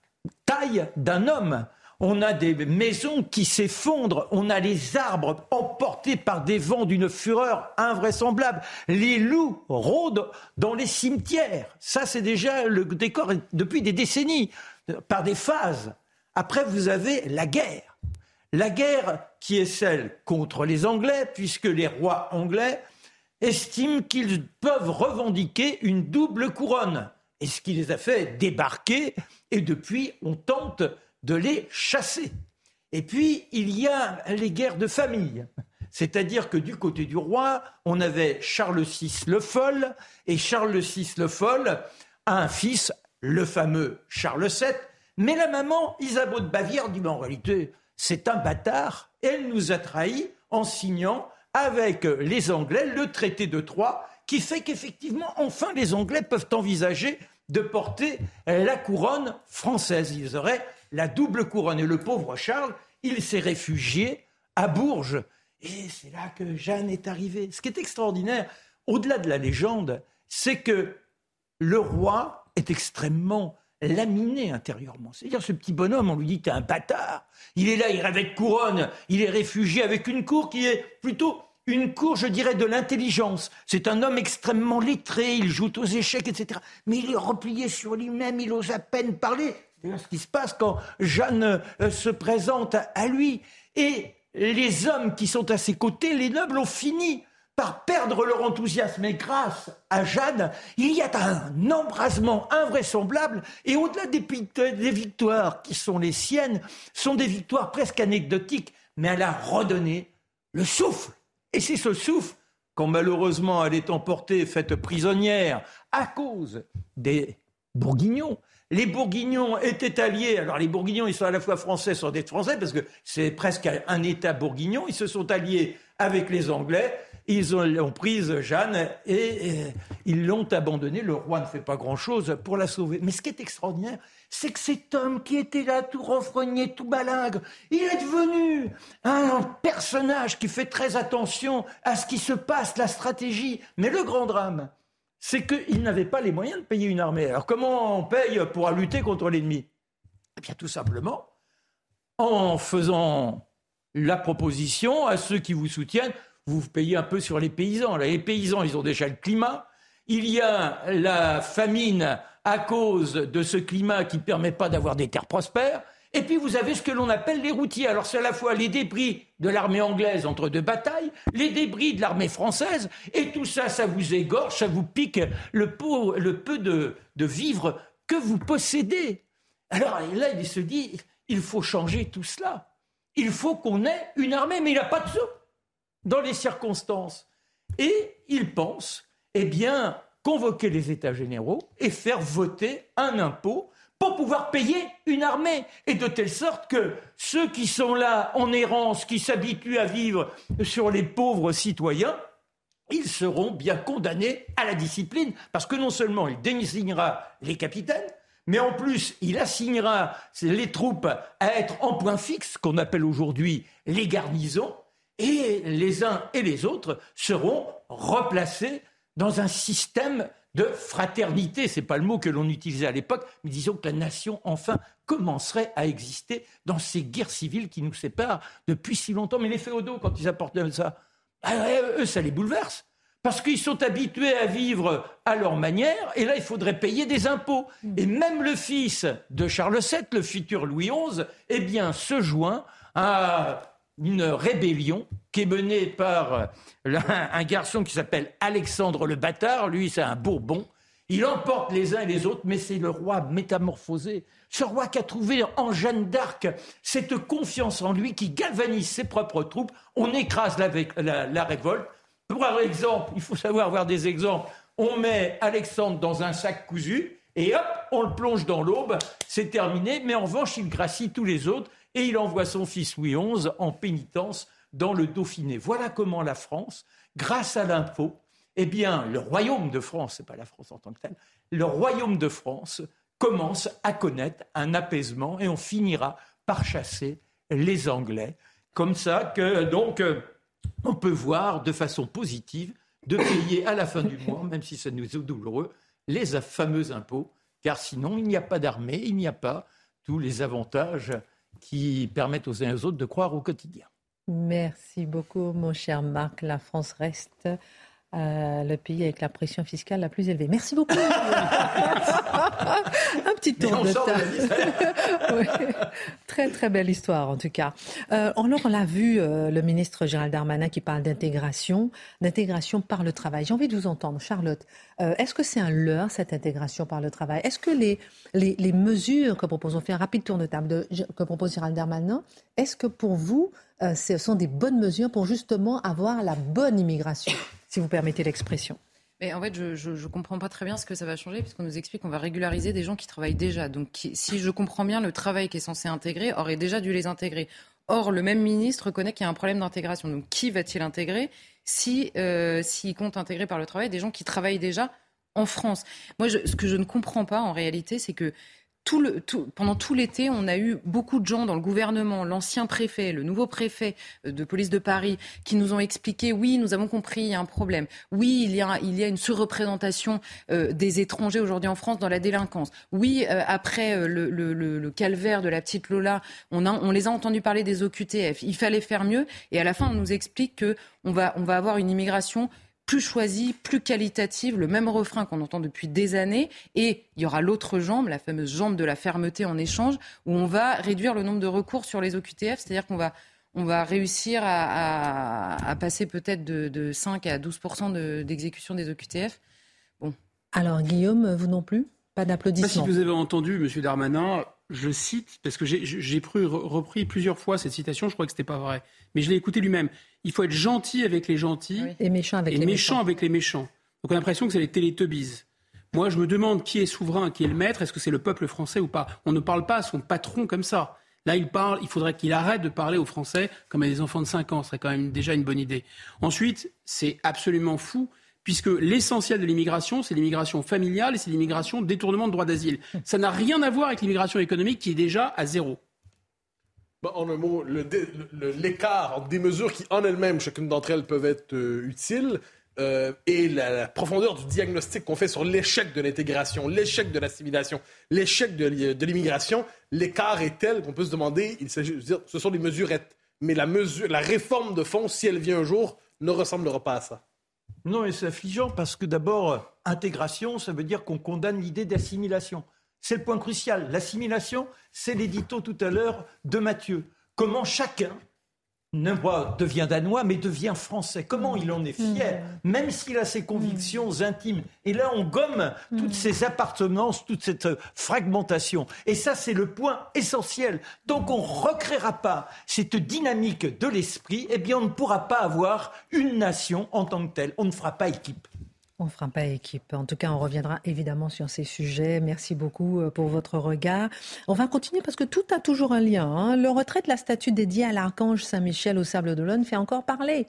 taille d'un homme on a des maisons qui s'effondrent, on a les arbres emportés par des vents d'une fureur invraisemblable, les loups rôdent dans les cimetières. Ça, c'est déjà le décor depuis des décennies, par des phases. Après, vous avez la guerre. La guerre qui est celle contre les Anglais, puisque les rois anglais estiment qu'ils peuvent revendiquer une double couronne. Et ce qui les a fait débarquer, et depuis, on tente de les chasser. Et puis, il y a les guerres de famille. C'est-à-dire que du côté du roi, on avait Charles VI le Foll, et Charles VI le Foll a un fils, le fameux Charles VII, mais la maman, Isabeau de Bavière, dit, en réalité, c'est un bâtard, elle nous a trahis en signant avec les Anglais le traité de Troyes, qui fait qu'effectivement, enfin, les Anglais peuvent envisager de porter la couronne française. Ils auraient la double couronne. Et le pauvre Charles, il s'est réfugié à Bourges. Et c'est là que Jeanne est arrivée. Ce qui est extraordinaire, au-delà de la légende, c'est que le roi est extrêmement laminé intérieurement. C'est-à-dire ce petit bonhomme, on lui dit t'es un bâtard. Il est là, il rêve de couronne, il est réfugié avec une cour qui est plutôt une cour, je dirais, de l'intelligence. C'est un homme extrêmement lettré, il joue aux échecs, etc. Mais il est replié sur lui-même, il ose à peine parler. C'est ce qui se passe quand Jeanne euh, se présente à lui. Et les hommes qui sont à ses côtés, les nobles, ont fini par perdre leur enthousiasme. Et grâce à Jeanne, il y a un embrasement invraisemblable. Et au-delà des victoires qui sont les siennes, sont des victoires presque anecdotiques. Mais elle a redonné le souffle. Et c'est ce souffle, quand malheureusement elle est emportée, faite prisonnière, à cause des Bourguignons, les Bourguignons étaient alliés. Alors les Bourguignons, ils sont à la fois français, sont des Français, parce que c'est presque un État bourguignon. Ils se sont alliés avec les Anglais. Ils ont, prise Jeanne et, ils l'ont abandonnée. Le roi ne fait pas grand-chose pour la sauver. Mais ce qui est extraordinaire, c'est que cet homme qui était là, tout renfrogné, tout malingre, il est devenu un personnage qui fait très attention à ce qui se passe, la stratégie. Mais le grand drame, c'est qu'il n'avait pas les moyens de payer une armée. Alors comment on paye pour lutter contre l'ennemi? Eh bien tout simplement en faisant la proposition à ceux qui vous soutiennent, vous payez un peu sur les paysans. les paysans, ils ont déjà le climat. Il y a la famine à cause de ce climat qui ne permet pas d'avoir des terres prospères. Et puis vous avez ce que l'on appelle les routiers. Alors c'est à la fois les débris de l'armée anglaise entre deux batailles, les débris de l'armée française, et tout ça, ça vous égorge, ça vous pique le, peu de, vivres que vous possédez. Alors là, il se dit, il faut changer tout cela. Il faut qu'on ait une armée, mais il n'a pas de sous dans les circonstances. Et il pense, eh bien, convoquer les États généraux et faire voter un impôt pour pouvoir payer une armée. Et de telle sorte que ceux qui sont là en errance, qui s'habituent à vivre sur les pauvres citoyens, ils seront bien condamnés à la discipline, parce que non seulement il désignera les capitaines, mais en plus il assignera les troupes à être en point fixe, qu'on appelle aujourd'hui les garnisons, et les uns et les autres seront replacés dans un système de fraternité. Ce n'est pas le mot que l'on utilisait à l'époque, mais disons que la nation, enfin, commencerait à exister dans ces guerres civiles qui nous séparent depuis si longtemps. Mais les féodaux, quand ils apportent ça, ah eux, ça les bouleverse. Parce qu'ils sont habitués à vivre à leur manière, et là, il faudrait payer des impôts. Et même le fils de Charles VII, le futur Louis XI, eh bien, se joint à une rébellion qui est menée par euh, un garçon qui s'appelle Alexandre le Bâtard. Lui, c'est un Bourbon. Il emporte les uns et les autres, mais c'est le roi métamorphosé. Ce roi qui a trouvé en Jeanne d'Arc cette confiance en lui qui galvanise ses propres troupes. On écrase la, la révolte. Pour exemple, il faut savoir avoir des exemples. On met Alexandre dans un sac cousu et hop, on le plonge dans l'aube. C'est terminé. Mais en revanche, il gracie tous les autres et il envoie son fils Louis XI en pénitence dans le Dauphiné. Voilà comment la France, grâce à l'impôt, eh bien, le royaume de France, c'est pas la France en tant que telle, le royaume de France commence à connaître un apaisement et on finira par chasser les Anglais. Comme ça que, donc, on peut voir de façon positive de payer à la fin du mois, même si ça nous est douloureux, les fameux impôts, car sinon, il n'y a pas d'armée, il n'y a pas tous les avantages qui permettent aux uns et aux autres de croire au quotidien. Merci beaucoup, mon cher Marc. La France reste euh, le pays avec la pression fiscale la plus élevée. Merci beaucoup. Un petit tour de table. Très très belle histoire en tout cas. Euh, alors on l'a vu, euh, le ministre Gérald Darmanin qui parle d'intégration, d'intégration par le travail. J'ai envie de vous entendre, Charlotte. Euh, est-ce que c'est un leurre cette intégration par le travail? Est-ce que les, les, les, mesures que propose, on fait un rapide tour de table de, que propose Gérald Darmanin, est-ce que pour vous ce sont des bonnes mesures pour justement avoir la bonne immigration si vous permettez l'expression. Mais en fait, je ne comprends pas très bien ce que ça va changer, puisqu'on nous explique qu'on va régulariser des gens qui travaillent déjà. Donc, si je comprends bien, le travail qui est censé intégrer aurait déjà dû les intégrer. Or, le même ministre reconnaît qu'il y a un problème d'intégration. Donc, qui va-t-il intégrer si, euh, s'il compte intégrer par le travail des gens qui travaillent déjà en France? Moi, ce que je ne comprends pas, en réalité, c'est que pendant tout l'été, on a eu beaucoup de gens dans le gouvernement, l'ancien préfet, le nouveau préfet euh, de police de Paris, qui nous ont expliqué oui, nous avons compris, il y a un problème. Oui, il y a, une surreprésentation euh, des étrangers aujourd'hui en France dans la délinquance. Oui, euh, après le, calvaire de la petite Lola, on, on les a entendus parler des OQTF. Il fallait faire mieux. Et à la fin, on nous explique que on va, on va avoir une immigration plus choisie, plus qualitative, le même refrain qu'on entend depuis des années. Et il y aura l'autre jambe, la fameuse jambe de la fermeté en échange, où on va réduire le nombre de recours sur les OQTF, c'est-à-dire qu'on va on va réussir à, passer peut-être de, 5 à 12 d'exécution des OQTF. Bon. Alors Guillaume, vous non plus? Pas d'applaudissements. Si vous avez entendu M. Darmanin, je cite, parce que j'ai repris plusieurs fois cette citation, je crois que ce n'était pas vrai, mais je l'ai écouté lui-même. Il faut être gentil avec les gentils et méchant avec, les, méchant avec les méchants. Donc on a l'impression que c'est les télétubbies. Moi, je me demande qui est souverain, qui est le maître. Est-ce que c'est le peuple français ou pas? On ne parle pas à son patron comme ça. Là, il parle, il faudrait qu'il arrête de parler aux Français comme à des enfants de 5 ans. Ce serait quand même déjà une bonne idée. Ensuite, c'est absolument fou puisque l'essentiel de l'immigration, c'est l'immigration familiale et c'est l'immigration détournement de droit d'asile. Ça n'a rien à voir avec l'immigration économique qui est déjà à zéro. en un mot, l'écart des mesures qui, en elles-mêmes, chacune d'entre elles peuvent être euh, utiles, euh, et la, profondeur du diagnostic qu'on fait sur l'échec de l'intégration, l'échec de l'assimilation, l'échec de, l'immigration, l'écart est tel qu'on peut se demander, il s'agit de ce sont des mesurettes. Mais la, mesure, la réforme de fond, si elle vient un jour, ne ressemblera pas à ça. Non, et c'est affligeant parce que d'abord, intégration, ça veut dire qu'on condamne l'idée d'assimilation. C'est le point crucial. L'assimilation, c'est l'édito tout à l'heure de Mathieu. Comment chacun pas devient danois, mais devient français. Comment il en est fier, mm. même s'il a ses convictions mm. intimes. Et là, on gomme toutes ces mm. appartenances, toute cette fragmentation. Et ça, c'est le point essentiel. Tant qu'on ne recréera pas cette dynamique de l'esprit, eh bien, on ne pourra pas avoir une nation en tant que telle. On ne fera pas équipe. On fera pas équipe. En tout cas, on reviendra évidemment sur ces sujets. Merci beaucoup euh, pour votre regard. On va continuer parce que tout a toujours un lien. Hein. Le retrait de la statue dédiée à l'archange Saint-Michel au Sable d'Olonne fait encore parler.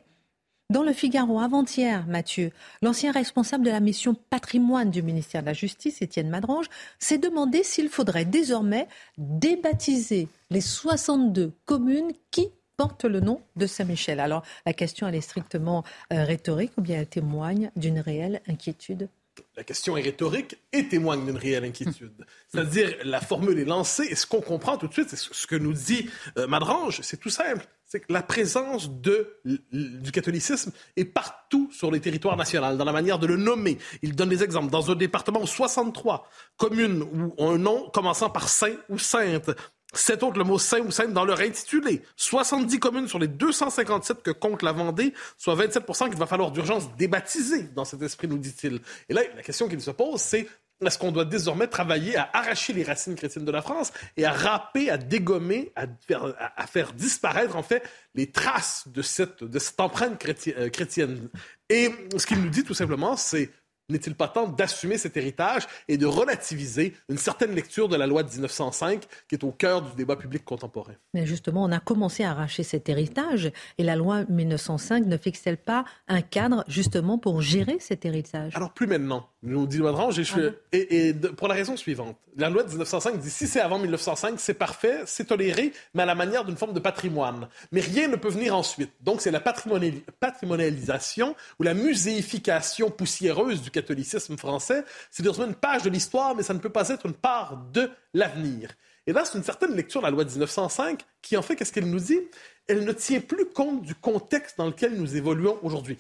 Dans le Figaro, avant-hier, Mathieu, l'ancien responsable de la mission patrimoine du ministère de la Justice, Étienne Madrange, s'est demandé s'il faudrait désormais débaptiser les 62 communes qui porte le nom de Saint-Michel. Alors la question, elle est strictement euh, rhétorique ou bien elle témoigne d'une réelle inquiétude? La question est rhétorique et témoigne d'une réelle inquiétude. C'est-à-dire, la formule est lancée et ce qu'on comprend tout de suite, c'est ce que nous dit euh, Madrange, c'est tout simple. C'est que la présence de, du catholicisme est partout sur les territoires nationaux, dans la manière de le nommer. Il donne des exemples. Dans un département où 63 communes ont un nom commençant par Saint ou Sainte, c'est autres, le mot saint ou sainte dans leur intitulé. 70 communes sur les 257 que compte la Vendée, soit 27% qu'il va falloir d'urgence débaptiser dans cet esprit, nous dit-il. Et là, la question qu'il se pose, c'est est-ce qu'on doit désormais travailler à arracher les racines chrétiennes de la France et à râper, à dégommer, à faire, disparaître, en fait, les traces de cette, de cette empreinte euh, chrétienne? Et ce qu'il nous dit, tout simplement, c'est n'est-il pas temps d'assumer cet héritage et de relativiser une certaine lecture de la loi de 1905 qui est au cœur du débat public contemporain? Mais justement, on a commencé à arracher cet héritage et la loi 1905 ne fixe-t-elle pas un cadre justement pour gérer cet héritage? Alors plus maintenant, nous dit Madrange, ah et, et, pour la raison suivante. La loi de 1905 dit si c'est avant 1905, c'est parfait, c'est toléré, mais à la manière d'une forme de patrimoine. Mais rien ne peut venir ensuite. Donc c'est la patrimonialisation ou la muséification poussiéreuse du catholicisme français, c'est dire une page de l'histoire, mais ça ne peut pas être une part de l'avenir. Et là, c'est une certaine lecture de la loi de 1905 qui, en fait, qu'est-ce qu'elle nous dit? Elle ne tient plus compte du contexte dans lequel nous évoluons aujourd'hui.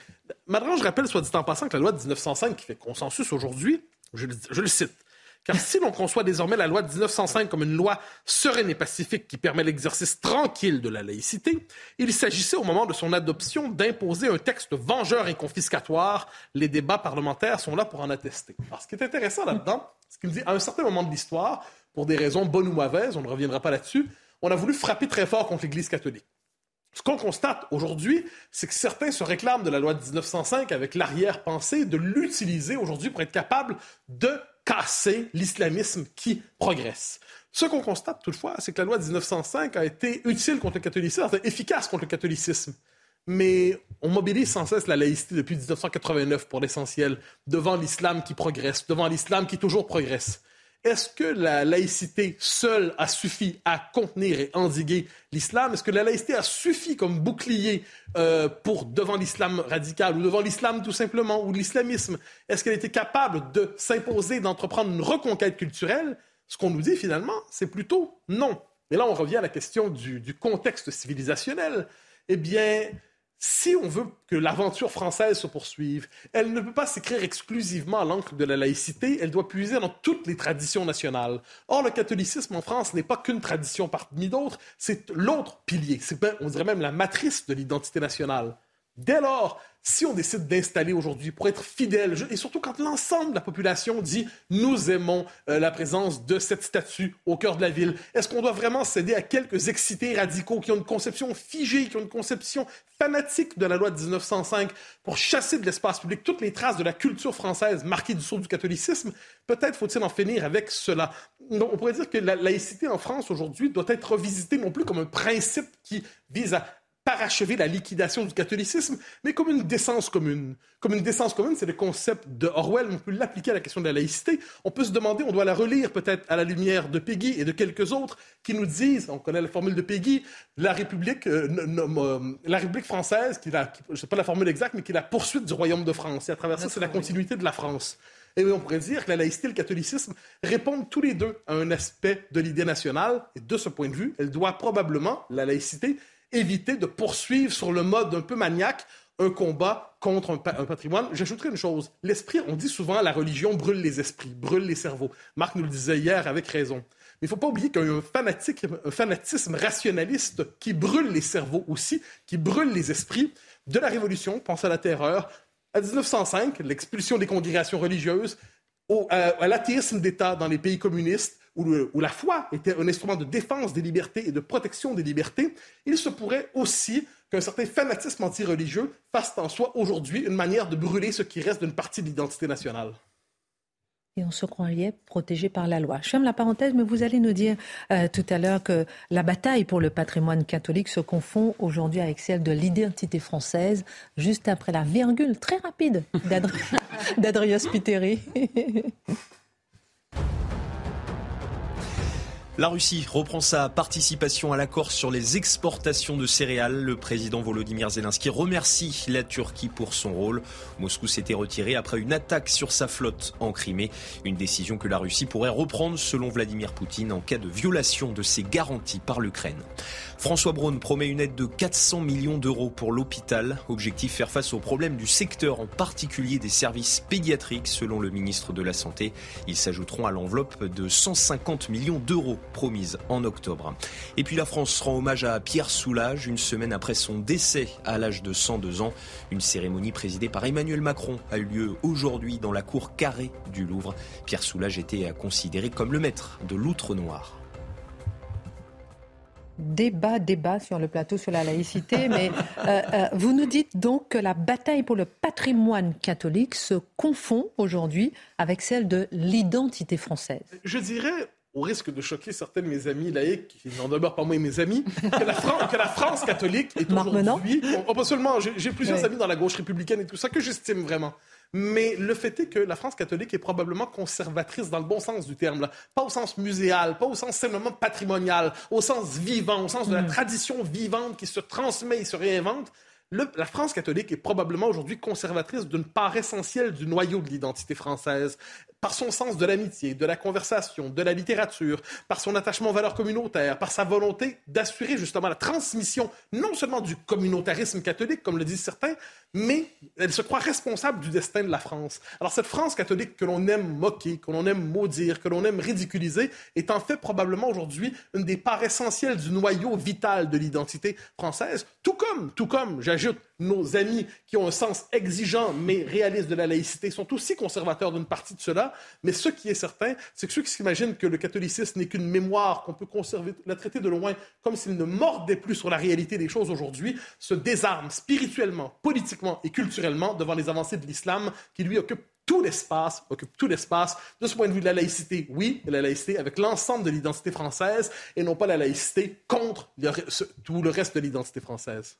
Maintenant, je rappelle, soit dit en passant, que la loi de 1905, qui fait consensus aujourd'hui, je, je le cite, car si l'on conçoit désormais la loi de 1905 comme une loi sereine et pacifique qui permet l'exercice tranquille de la laïcité, il s'agissait au moment de son adoption d'imposer un texte vengeur et confiscatoire. Les débats parlementaires sont là pour en attester. Alors, ce qui est intéressant là-dedans, c'est qu'il dit, à un certain moment de l'histoire, pour des raisons bonnes ou mauvaises, on ne reviendra pas là-dessus, on a voulu frapper très fort contre l'Église catholique. Ce qu'on constate aujourd'hui, c'est que certains se réclament de la loi de 1905 avec l'arrière-pensée de l'utiliser aujourd'hui pour être capable de casser l'islamisme qui progresse. Ce qu'on constate toutefois, c'est que la loi de 1905 a été utile contre le catholicisme, efficace contre le catholicisme. Mais on mobilise sans cesse la laïcité depuis 1989 pour l'essentiel, devant l'islam qui progresse, devant l'islam qui toujours progresse. Est-ce que la laïcité seule a suffi à contenir et endiguer l'islam? Est-ce que la laïcité a suffi comme bouclier euh, pour devant l'islam radical ou devant l'islam tout simplement ou l'islamisme? Est-ce qu'elle était capable de s'imposer, d'entreprendre une reconquête culturelle? Ce qu'on nous dit finalement, c'est plutôt non. Et là, on revient à la question du, du contexte civilisationnel. Eh bien, si on veut que l'aventure française se poursuive, elle ne peut pas s'écrire exclusivement à l'encre de la laïcité, elle doit puiser dans toutes les traditions nationales. Or, le catholicisme en France n'est pas qu'une tradition parmi d'autres, c'est l'autre pilier, c'est on dirait même la matrice de l'identité nationale. Dès lors, si on décide d'installer aujourd'hui pour être fidèle, et surtout quand l'ensemble de la population dit nous aimons euh, la présence de cette statue au cœur de la ville, est-ce qu'on doit vraiment céder à quelques excités radicaux qui ont une conception figée, qui ont une conception fanatique de la loi de 1905 pour chasser de l'espace public toutes les traces de la culture française marquée du sceau du catholicisme? Peut-être faut-il en finir avec cela. on pourrait dire que la laïcité en France aujourd'hui doit être revisitée non plus comme un principe qui vise à parachever la liquidation du catholicisme, mais comme une décence commune. Comme une décence commune, c'est le concept de Orwell, on peut l'appliquer à la question de la laïcité. On peut se demander, on doit la relire peut-être à la lumière de Peggy et de quelques autres qui nous disent, on connaît la formule de Peggy, la République, euh, euh, la République française, qui la, je ne sais pas la formule exacte, mais qui est la poursuite du royaume de France. Et à travers ça, c'est la continuité de la France. Et on pourrait dire que la laïcité et le catholicisme répondent tous les deux à un aspect de l'idée nationale. Et de ce point de vue, elle doit probablement, la laïcité, éviter de poursuivre sur le mode un peu maniaque un combat contre un, patrimoine. J'ajouterai une chose. L'esprit, on dit souvent, la religion brûle les esprits, brûle les cerveaux. Marc nous le disait hier avec raison. Mais il ne faut pas oublier qu'il y a un, un fanatisme rationaliste qui brûle les cerveaux aussi, qui brûle les esprits. De la Révolution, pense à la terreur, à 1905, l'expulsion des congrégations religieuses, au, à l'athéisme d'État dans les pays communistes, où, la foi était un instrument de défense des libertés et de protection des libertés, il se pourrait aussi qu'un certain fanatisme anti-religieux fasse en soi aujourd'hui une manière de brûler ce qui reste d'une partie de l'identité nationale et on se croirait protégé par la loi. Je ferme la parenthèse, mais vous allez nous dire euh, tout à l'heure que la bataille pour le patrimoine catholique se confond aujourd'hui avec celle de l'identité française, juste après la virgule très rapide d'Adrien Spiteri. La Russie reprend sa participation à l'accord sur les exportations de céréales. Le président Volodymyr Zelensky remercie la Turquie pour son rôle. Moscou s'était retiré après une attaque sur sa flotte en Crimée. Une décision que la Russie pourrait reprendre selon Vladimir Poutine en cas de violation de ses garanties par l'Ukraine. François Braun promet une aide de 400 millions d'euros pour l'hôpital. Objectif faire face aux problèmes du secteur, en particulier des services pédiatriques, selon le ministre de la Santé. Ils s'ajouteront à l'enveloppe de 150 millions d'euros promise en octobre. Et puis la France rend hommage à Pierre Soulages une semaine après son décès à l'âge de 102 ans. Une cérémonie présidée par Emmanuel Macron a eu lieu aujourd'hui dans la cour carrée du Louvre. Pierre Soulages était considéré comme le maître de l'outre-noir débat, débat sur le plateau sur la laïcité, mais euh, euh, vous nous dites donc que la bataille pour le patrimoine catholique se confond aujourd'hui avec celle de l'identité française. Je dirais, au risque de choquer certains de mes amis laïcs, qui n'en demeurent pas moins mes amis, que la, France, catholique est aujourd'hui... pas seulement, j'ai plusieurs amis dans la gauche républicaine et tout ça que j'estime vraiment. Mais le fait est que la France catholique est probablement conservatrice dans le bon sens du terme, pas au sens muséal, pas au sens simplement patrimonial, au sens vivant, au sens de la mm. tradition vivante qui se transmet et se réinvente. La France catholique est probablement aujourd'hui conservatrice d'une part essentielle du noyau de l'identité française par son sens de l'amitié, de la conversation, de la littérature, par son attachement aux valeurs communautaires, par sa volonté d'assurer justement la transmission non seulement du communautarisme catholique, comme le disent certains, mais elle se croit responsable du destin de la France. Alors cette France catholique que l'on aime moquer, que l'on aime maudire, que l'on aime ridiculiser, est en fait probablement aujourd'hui une des parts essentielles du noyau vital de l'identité française, tout comme, tout comme, j'ajoute, nos amis qui ont un sens exigeant mais réaliste de la laïcité sont aussi conservateurs d'une partie de cela. Mais ce qui est certain, c'est que ceux qui s'imaginent que le catholicisme n'est qu'une mémoire qu'on peut conserver, la traiter de loin comme s'il ne mordait plus sur la réalité des choses aujourd'hui, se désarment spirituellement, politiquement et culturellement devant les avancées de l'islam qui lui occupe tout l'espace, occupe tout l'espace. De ce point de vue de la laïcité, oui, la laïcité avec l'ensemble de l'identité française et non pas la laïcité contre tout le reste de l'identité française.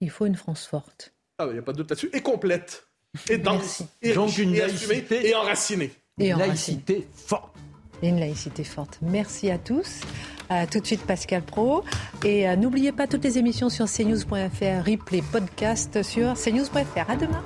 Il faut une France forte. Ah, il n'y a pas de doute là-dessus. Et complète. Et dense. Et, Donc une laïcité et enracinée. Et une laïcité forte. Et une laïcité forte. Merci à tous. tout de suite Pascal Pro. Et euh, n'oubliez pas toutes les émissions sur cnews.fr, replay, podcast sur cnews.fr. À demain.